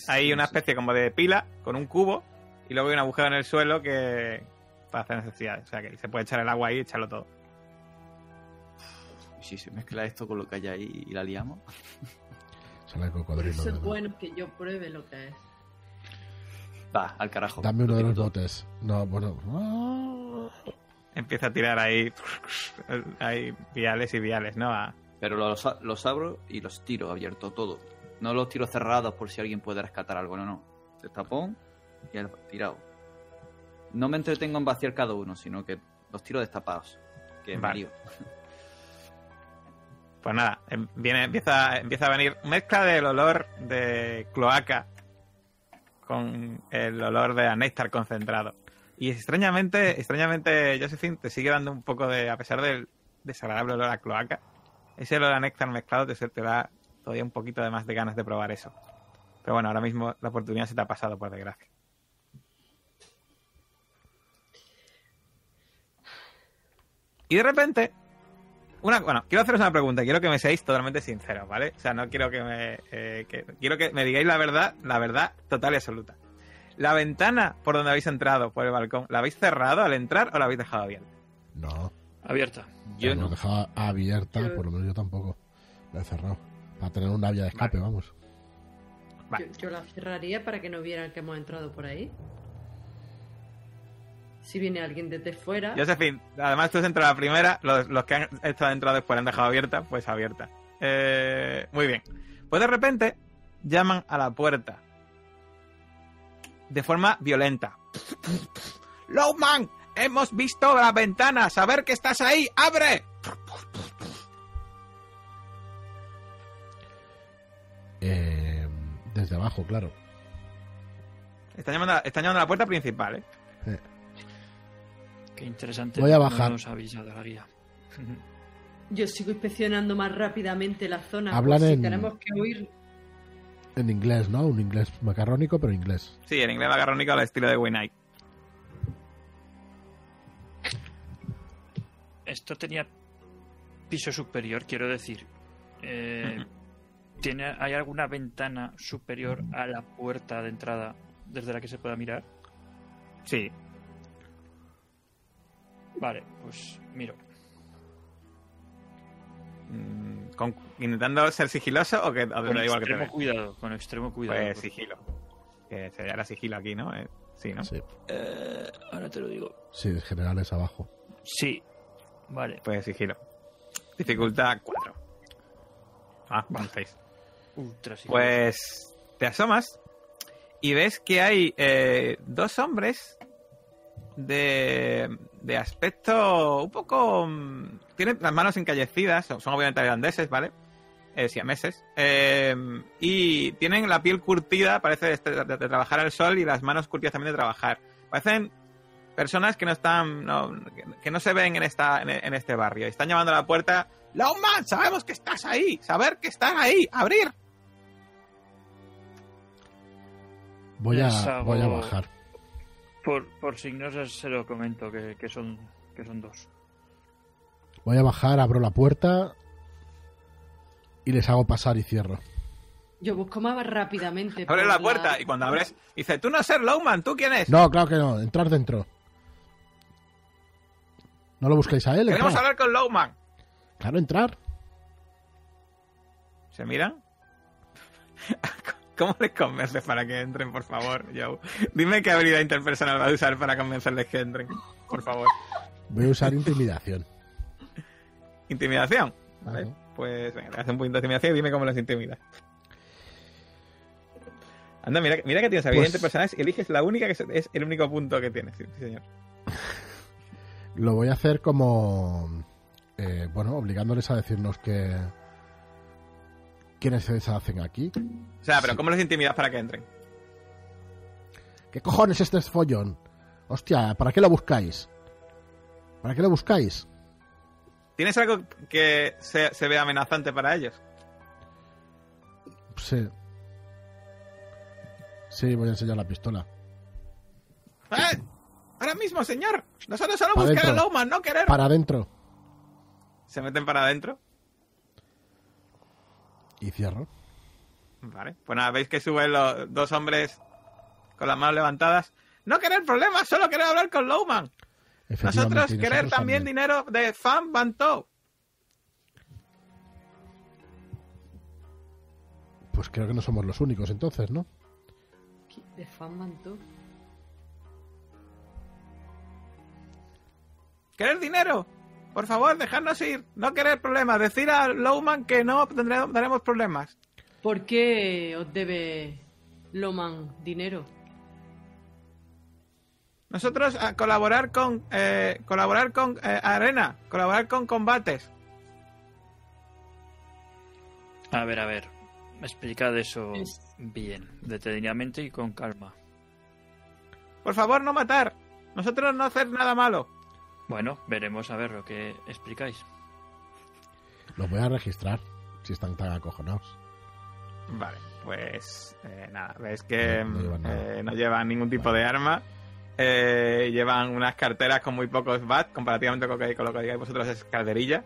Hay una especie como de pila con un cubo y luego hay un agujero en el suelo que para hacer necesidades. O sea que se puede echar el agua ahí y echarlo todo. Y si se mezcla esto con lo que hay ahí y la liamos. <laughs> Sale cocodrilo. eso es bueno que yo pruebe lo que es. Va, al carajo. Dame uno Lo de los todo. botes. No, bueno. Empieza a tirar ahí, hay viales y viales, ¿no? A- Pero los, los abro y los tiro abierto todo. No los tiro cerrados por si alguien puede rescatar algo, no, no. Destapón y el tirado. No me entretengo en vaciar cada uno, sino que los tiro destapados. Que Vale. Mario. <laughs> Pues nada, em- viene, empieza, empieza a venir mezcla del olor de cloaca con el olor de néctar concentrado. Y extrañamente, extrañamente, Josephine, te sigue dando un poco de, a pesar del desagradable olor a cloaca, ese olor a néctar mezclado te, te da todavía un poquito de más de ganas de probar eso. Pero bueno, ahora mismo la oportunidad se te ha pasado, por desgracia. Y de repente, una, bueno, quiero haceros una pregunta, quiero que me seáis totalmente sinceros, ¿vale? O sea, no quiero que me, eh, que- quiero que me digáis la verdad, la verdad total y absoluta. La ventana por donde habéis entrado, por el balcón, ¿la habéis cerrado al entrar o la habéis dejado abierta? No. Abierta. Yo la no. hemos dejado abierta, Yo- por lo menos yo tampoco. La he cerrado. Para tener una vía de escape, vamos. Vale. Yo, yo la cerraría para que no vieran que hemos entrado por ahí. Si viene alguien desde fuera. Josephine, además tú has entrado a la primera, los, los que han estado dentro después han dejado abierta, pues abierta. Eh, muy bien. Pues de repente llaman a la puerta. De forma violenta. Lowman, hemos visto la ventana, saber que estás ahí, abre. Eh, desde abajo, claro. Están llamando, a- están llamando a la puerta principal, ¿eh? Eh, Qué interesante. Voy a no bajar. nos avisado la guía. <laughs> Yo sigo inspeccionando más rápidamente la zona. Hablan si en- tenemos que huir. en inglés, ¿no? Un inglés macarrónico, pero inglés. Sí, en inglés macarrónico al estilo de Winnie. Esto tenía piso superior, quiero decir. Eh, <laughs> ¿tiene, ¿Hay alguna ventana superior a la puerta de entrada desde la que se pueda mirar? Sí. Vale, pues miro. Mm, con- intentando ser sigiloso o que o Con da igual que te extremo cuidado, con extremo cuidado. Pues sigilo. Que se llama sigilo aquí, ¿no? Eh, sí, ¿no? Sí. Eh, ahora te lo digo. Sí, en general es abajo. Sí. Vale. Pues sigilo. Dificultad 4. Ah, un 6. Pues te asomas y ves que hay eh, dos hombres de, de aspecto un poco... mm, Tienen las manos encallecidas, son, obviamente irlandeses, ¿vale? Eh, siameses. Eh, y tienen la piel curtida, parece de, de- trabajar al sol y las manos curtidas también de trabajar. Parecen personas que no están, no, que- no se ven en esta, en, este barrio. Están llamando a la puerta. Lawman, sabemos que estás ahí. Saber que estás ahí. Abrir. Voy a, voy a bajar. Por, por signos se lo comento que, que son que son dos. Voy a bajar, abro la puerta y les hago pasar y cierro. Yo busco más rápidamente. Abre por la puerta y cuando abres, dice, tú no ser Lowman, ¿tú quién es? No, claro que no. Entrar dentro. ¿No lo busquéis a él? Queremos Entrar. hablar con Lowman. Claro, entrar. ¿Se miran? <laughs> ¿Cómo les convences para que entren, por favor, Joe? Dime qué habilidad interpersonal vas a usar para convencerles que entren, por favor. Voy a usar intimidación. ¿Intimidación? Vale, pues venga, te hace un punto de intimidación y dime cómo los intimidas. Anda, mira, mira que tienes habilidades Pues- interpersonales y eliges la única que se- es el único punto que tienes, sí, sí, señor. Lo voy a hacer como... eh, bueno, obligándoles a decirnos que... ¿Quiénes se hacen aquí? O sea, pero Sí. ¿cómo los intimidas para que entren? ¿Qué cojones este es follón? Hostia, ¿para qué lo buscáis? ¿Para qué lo buscáis? ¿Tienes algo que se, se vea amenazante para ellos? Sí. Sí, voy a enseñar la pistola. ¡Eh! Ahora mismo, señor. Nosotros solo Pa' buscar a. Lowman, no querer. Para adentro. Se meten para adentro. Y cierro. Vale. Pues nada, veis que suben los dos hombres con las manos levantadas. No querer problemas, solo querer hablar con Lowman. Nosotros querer nosotros también dinero de Fan Banto. Pues creo que no somos los únicos entonces, ¿no? De fan manto. ¿Querer dinero? Por favor, dejadnos ir. No querer problemas. Decir a Lowman que no tendremos, problemas. ¿Por qué os debe Loman dinero? Nosotros a colaborar con eh, colaborar con eh, arena, colaborar con combates. A ver, a ver. Explicad eso Es- bien, detenidamente y con calma. Por favor, no matar. Nosotros no hacer nada malo. Bueno, veremos a ver lo que explicáis. Los voy a registrar si están tan acojonados. Vale, pues eh, nada, ves que No, no llevan nada. eh, no llevan ningún tipo de arma. eh, llevan unas carteras con muy pocos bat, comparativamente con lo que, con lo que digáis vosotros es calderilla.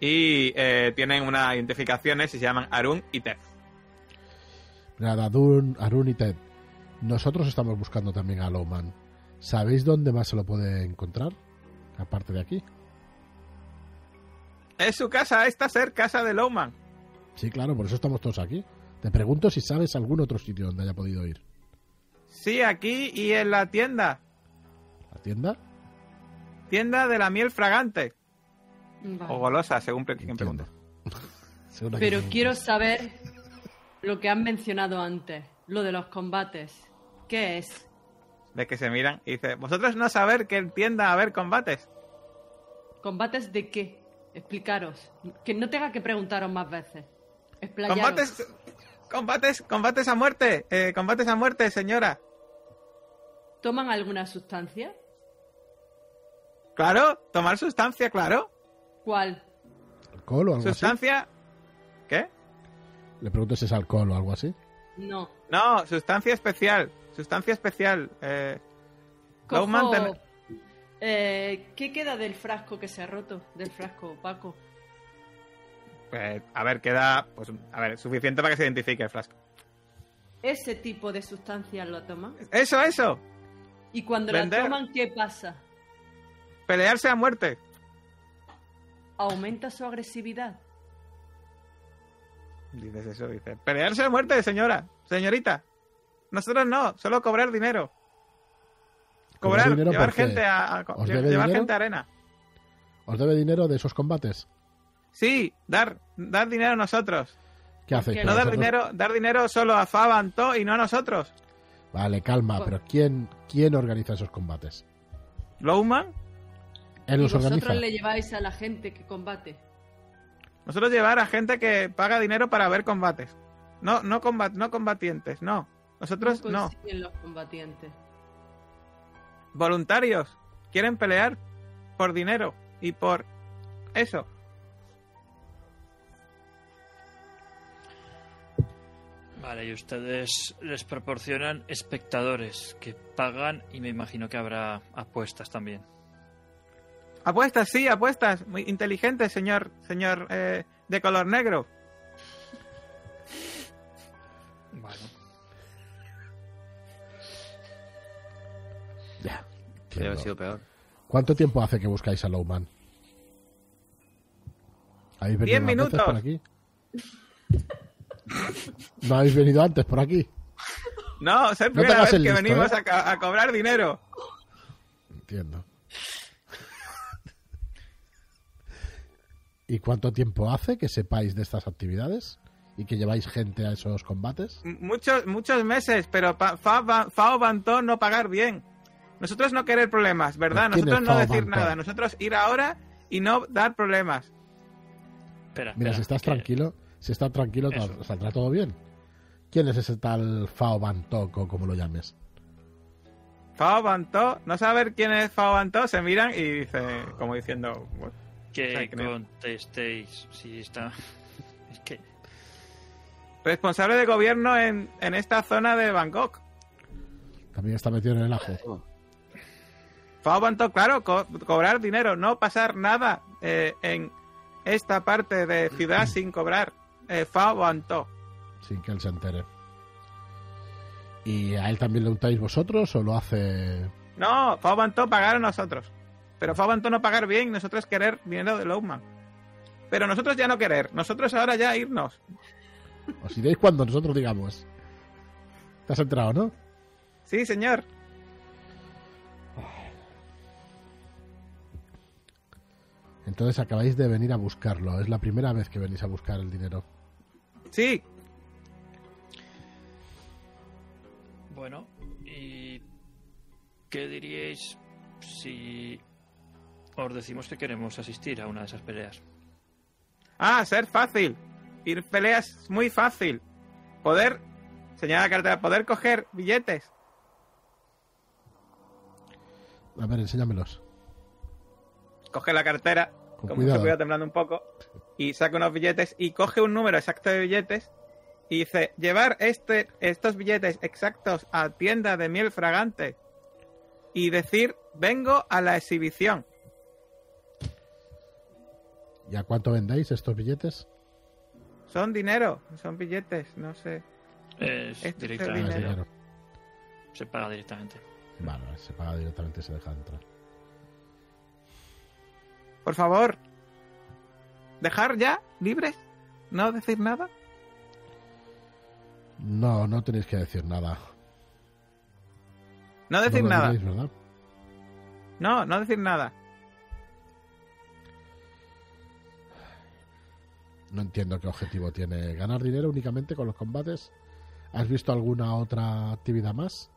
Y eh, tienen unas identificaciones y se llaman Arun y Tef. Nada, Arun, Arun y Ted. Nosotros estamos buscando también a Lowman. ¿Sabéis dónde más se lo puede encontrar? Aparte de aquí. Es su casa, esta ser casa de Lowman. Sí, claro, por eso estamos todos aquí. Te pregunto si sabes algún otro sitio donde haya podido ir. Sí, aquí y en la tienda. ¿La tienda? Tienda de la miel fragante. Vale. O golosa, según pre- quien <laughs> Pero quiero saber lo que han mencionado antes, lo de los combates. ¿Qué es? De que se miran y dice, vosotros no saber que en tienda a haber combates. ¿Combates de qué? Explicaros. Que no tenga que preguntaros más veces. Explayaros. Combates, combates, combates a muerte, eh, combates a muerte, señora. ¿Toman alguna sustancia? Claro, tomar sustancia, claro. ¿Cuál? ¿Alcohol o algo Sustancia. ¿Qué? así? Le pregunto si es alcohol o algo así. No. No, sustancia especial. Sustancia especial. Eh, Cojo- Eh, ¿Qué queda del frasco que se ha roto? Del frasco opaco. pues, a ver, queda. Pues, a ver, suficiente para que se identifique el frasco. ¿Ese tipo de sustancias lo toman? Eso, eso. Y cuando Vender. la toman, ¿qué pasa? Pelearse a muerte. ¿Aumenta su agresividad? Dices eso, dice. Pelearse a muerte, señora. Señorita. Nosotros no, solo cobrar dinero. ¿Cobrar Cobrar, dinero llevar gente a, a- ¿Os lle- debe llevar dinero? gente a arena. ¿Os debe dinero de esos combates? Sí, dar, dar dinero a nosotros. ¿Qué hacéis? qué con No dar nosotros? dinero, dar dinero solo a Fabanto y no a nosotros. Vale, calma, Pues- pero ¿quién, ¿quién organiza esos combates? Lowman, ¿Él ¿Y los vosotros organiza? le lleváis a la gente que combate? nosotros llevar a gente que paga dinero para ver combates. No, no, combat, no combatientes, no. Nosotros ¿Cómo no. consiguen los combatientes? Voluntarios. Quieren pelear por dinero y por eso. Vale, y ustedes les proporcionan espectadores que pagan y me imagino que habrá apuestas también. Apuestas, sí, apuestas. Muy inteligente, señor, señor eh, de color negro. Bueno, Podría haber entiendo. sido peor. ¿Cuánto tiempo hace que buscáis a Lowman? ¿Habéis venido Diez minutos. por aquí? ¿No habéis venido antes por aquí? No, es la primera vez que listo, venimos ¿eh? a, cobrar dinero. Entiendo. ¿Y cuánto tiempo hace que sepáis de estas actividades? ¿Y que lleváis gente a esos combates? Muchos, muchos meses, pero Fao Bantó no pagar bien. Nosotros no querer problemas, ¿verdad? ¿Pero quién Nosotros no decir nada. Nosotros ir ahora y no dar problemas. espera. Mira, espera, si estás que- tranquilo, si estás tranquilo, Eso. saldrá todo bien. ¿Quién es ese tal Fao Bantok o como lo llames? Fao Bantó, no saber quién es Fao Bantó, se miran y dice, como diciendo. Que contestéis si está... <laughs> Es que... responsable de gobierno en, en esta zona de Bangkok. También está metido en el ajo. Bantó, claro, co- cobrar dinero, no pasar nada eh, en esta parte de ciudad sin cobrar. Eh, Bantó. sin que él se entere. ¿Y a él también le untáis vosotros o lo hace...? No, Fao Bantó pagar a nosotros. Pero Bantó no pagar bien, nosotros querer dinero de Lowman. Pero nosotros ya no querer, nosotros ahora ya irnos. Os iréis cuando nosotros digamos. ¿Te has enterado, no? Sí, señor. Entonces acabáis de venir a buscarlo. Es la primera vez que venís a buscar el dinero. Sí, Bueno, y... ¿Qué diríais si os decimos que queremos asistir a una de esas peleas? Ah, ser fácil. Ir peleas es muy fácil. Poder, señala la cartera, poder coger billetes. A ver, enséñamelos. Coge la cartera, Con con cuidado. mucho cuidado temblando un poco, y saca unos billetes y coge un número exacto de billetes y dice, llevar este, estos billetes exactos a tienda de miel fragante y decir, vengo a la exhibición. ¿Y a cuánto vendéis estos billetes? Son dinero, son billetes, no sé. Es Este Ah, directamente. es dinero. dinero. Se paga directamente. Vale, se paga directamente y se deja entrar. Por favor, dejar ya libres, no decir nada. No, no tenéis que decir nada. No decir No nada. No, no decir nada. No entiendo qué objetivo tiene. ¿Ganar dinero únicamente con los combates? ¿Has visto alguna otra actividad más?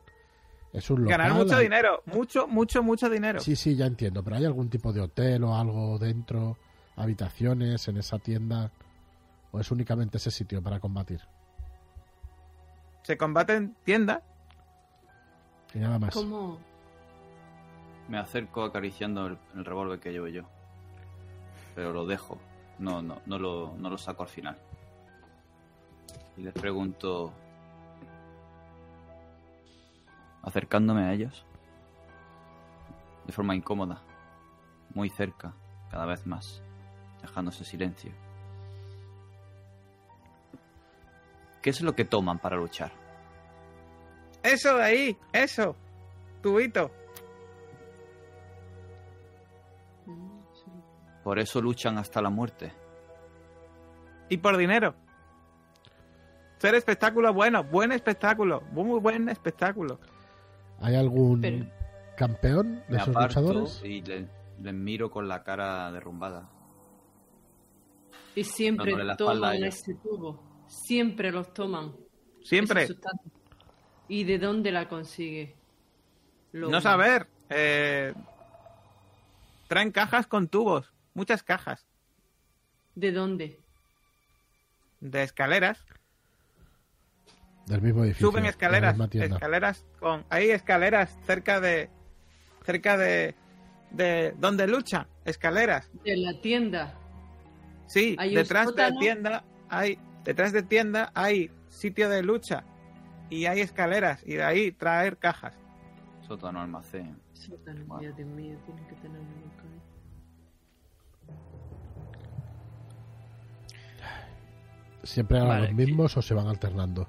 Es un local. Ganar mucho hay- dinero, mucho, mucho, mucho dinero. Sí, sí, ya entiendo. Pero ¿hay algún tipo de hotel o algo dentro? ¿Habitaciones en esa tienda? ¿O es únicamente ese sitio para combatir? Se combate en tienda. Y nada más. ¿Cómo? Me acerco acariciando el, el revólver que llevo yo. Pero lo dejo. No, no, no lo, no lo saco al final. Y les pregunto. Acercándome a ellos. De forma incómoda. Muy cerca. Cada vez más. Dejándose silencio. ¿Qué es lo que toman para luchar? Eso de ahí, eso. Tubito. Por eso luchan hasta la muerte. Y por dinero. Ser espectáculo bueno, buen espectáculo, muy buen espectáculo. ¿Hay algún Pero- campeón de esos luchadores? y le- les miro con la cara derrumbada. Y siempre espalda toman ese tubo. Siempre los toman. Siempre. ¿Y de dónde la consigue? Lo- No saber. eh, traen cajas con tubos, muchas cajas. ¿De dónde? De escaleras. Del mismo edificio. Suben escaleras. Escaleras con. Hay escaleras cerca de. Cerca de. De donde luchan. Escaleras. De la tienda. Sí, Hay detrás de tienda hay. Detrás de tienda hay sitio de lucha. Y hay escaleras. Y de ahí traer cajas. Sótano almacén. Sótano, Wow. Dios mío, tiene que tener un local. ¿Siempre eran Vale, los mismos o se van alternando?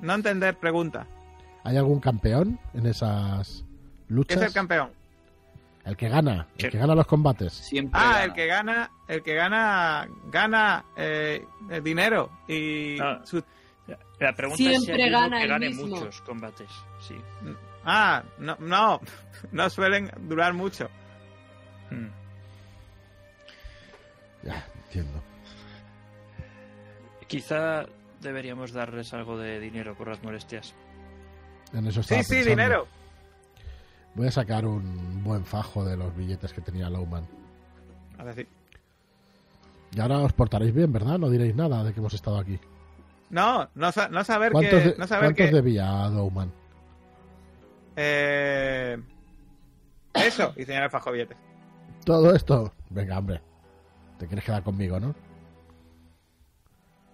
No entender, pregunta. ¿Hay algún campeón en esas ¿Qué luchas? es el campeón? El que gana, el ¿Qué? que gana los combates. Siempre. Ah, gana. el que gana, el que gana, gana eh, el dinero y Ah. su- La pregunta es si Siempre hay uno gana que el gane mismo. muchos combates. Sí. ah, no, no, no suelen durar mucho. Mm. Ya, entiendo. Quizá deberíamos darles algo de dinero por las molestias. En eso Sí, estaba sí, pensando. dinero. Voy a sacar un buen fajo de los billetes que tenía Lowman. Ahora sí. Y ahora os portaréis bien, ¿verdad? No diréis nada de que hemos estado aquí. No, no, sa- no saber ¿Cuántos, que, de- no saber cuántos que, debía Lowman? eh, eso y señala el fajo billetes. Todo esto. Venga, hombre. Te quieres quedar conmigo, ¿no?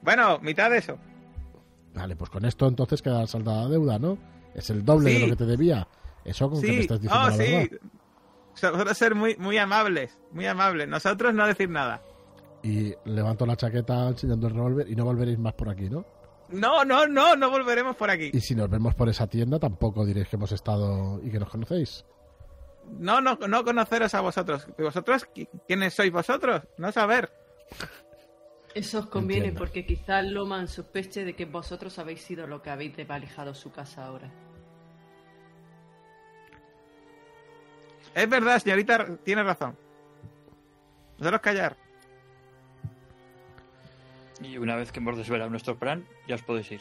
Bueno, mitad de eso. Vale, pues con esto entonces queda saldada la deuda, ¿no? Es el doble de lo que te debía. Eso con que me estás diciendo oh, la sí. verdad. Nosotros ser muy, muy amables, muy amables. Nosotros no decir nada. Y levanto la chaqueta enseñando el revólver y no volveréis más por aquí, ¿no? No, no, no, no volveremos por aquí. Y si nos vemos por esa tienda, tampoco diréis que hemos estado y que nos conocéis. No, no, no conoceros a vosotros. ¿Vosotros? ¿Qui- ¿Quiénes sois vosotros? No saber. Eso os conviene Entiendo. porque quizás Loman sospeche de que vosotros habéis sido lo que habéis desvalijado su casa ahora. Es verdad, señorita, tiene razón. Nosotros callar. Y una vez que hemos desvelado nuestro plan, ya os podéis ir.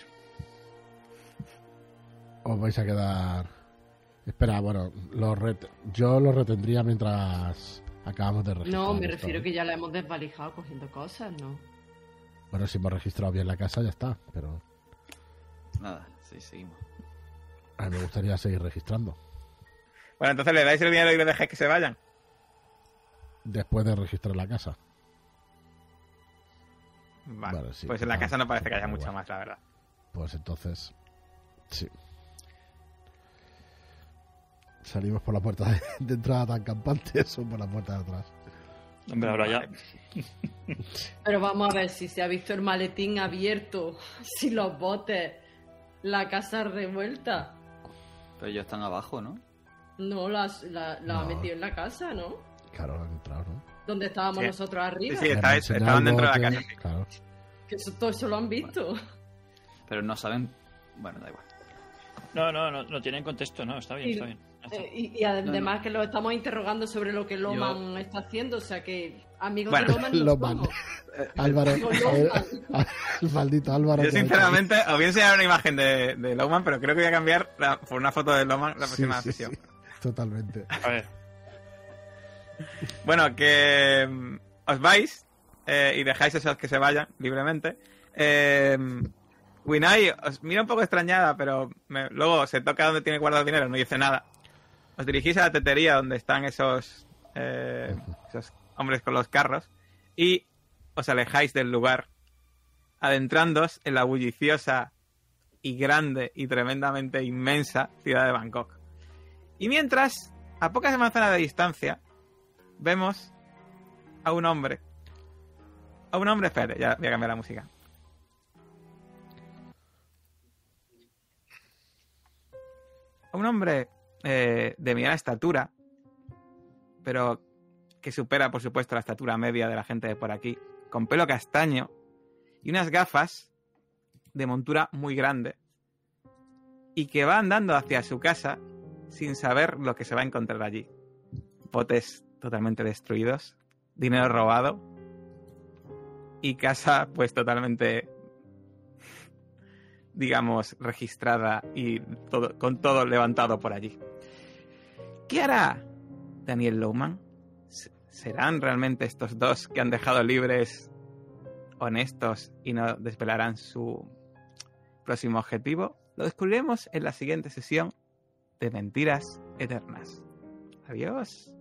Os vais a quedar Espera, bueno, lo ret- yo lo retendría mientras acabamos de registrar. No, me esto, refiero ¿eh? que ya la hemos desvalijado cogiendo cosas, ¿no? Bueno, si hemos registrado bien la casa ya está, pero Nada, sí, seguimos. a mí me gustaría seguir registrando. Bueno, entonces le dais el dinero y le dejáis que se vayan. Después de registrar la casa. Vale. Vale, sí, pues en la casa no parece que haya igual. más, la verdad. Pues entonces, sí. Salimos por la puerta de, de entrada tan campantes <laughs> o por la puerta de atrás. Hombre, ahora ya. <laughs> Pero vamos a ver si se ha visto el maletín abierto, <laughs> si los botes, la casa revuelta. Pero ellos están abajo, ¿no? No, la, la, la ha metido en la casa, ¿no? Claro, han entrado, ¿no? Donde estábamos Sí. nosotros arriba. Sí, estaban dentro de la casa, sí. Claro. Que eso, todo eso lo han visto. Pero no saben. Bueno, da igual. No, no, no, no tienen contexto, no, está bien, Y- está bien. Eh, y, y además que lo estamos interrogando sobre lo que Loman está haciendo, o sea que amigos Bueno, de Loman no Loman. somos. Álvaro, Digo, eh, el <laughs> maldito Álvaro. Yo sinceramente os voy a enseñar una imagen de, de Lowman, pero creo que voy a cambiar la- por una foto de Lowman la próxima Sí, sí, sesión. sí, totalmente. A ver, Bueno, que mm, os vais eh, y dejáis esos que se vayan libremente. Eh, Winai os mira un poco extrañada, pero me- luego se toca donde tiene guardado el dinero, no dice nada. Os dirigís a la tetería donde están esos, eh, esos hombres con los carros y os alejáis del lugar, adentrándoos en la bulliciosa y grande y tremendamente inmensa ciudad de Bangkok. Y mientras, a pocas manzanas de distancia, vemos a un hombre. A un hombre, espere, ya voy a cambiar la música. A un hombre eh, de mediana estatura, pero que supera, por supuesto, la estatura media de la gente de por aquí, con pelo castaño y unas gafas de montura muy grande, y que va andando hacia su casa sin saber lo que se va a encontrar allí. Botes totalmente destruidos, dinero robado y casa pues totalmente digamos registrada y todo, con todo levantado por allí. ¿Qué hará Daniel Lowman? ¿Serán realmente estos dos que han dejado libres honestos y no desvelarán su próximo objetivo? Lo descubriremos en la siguiente sesión de Mentiras Eternas. Adiós.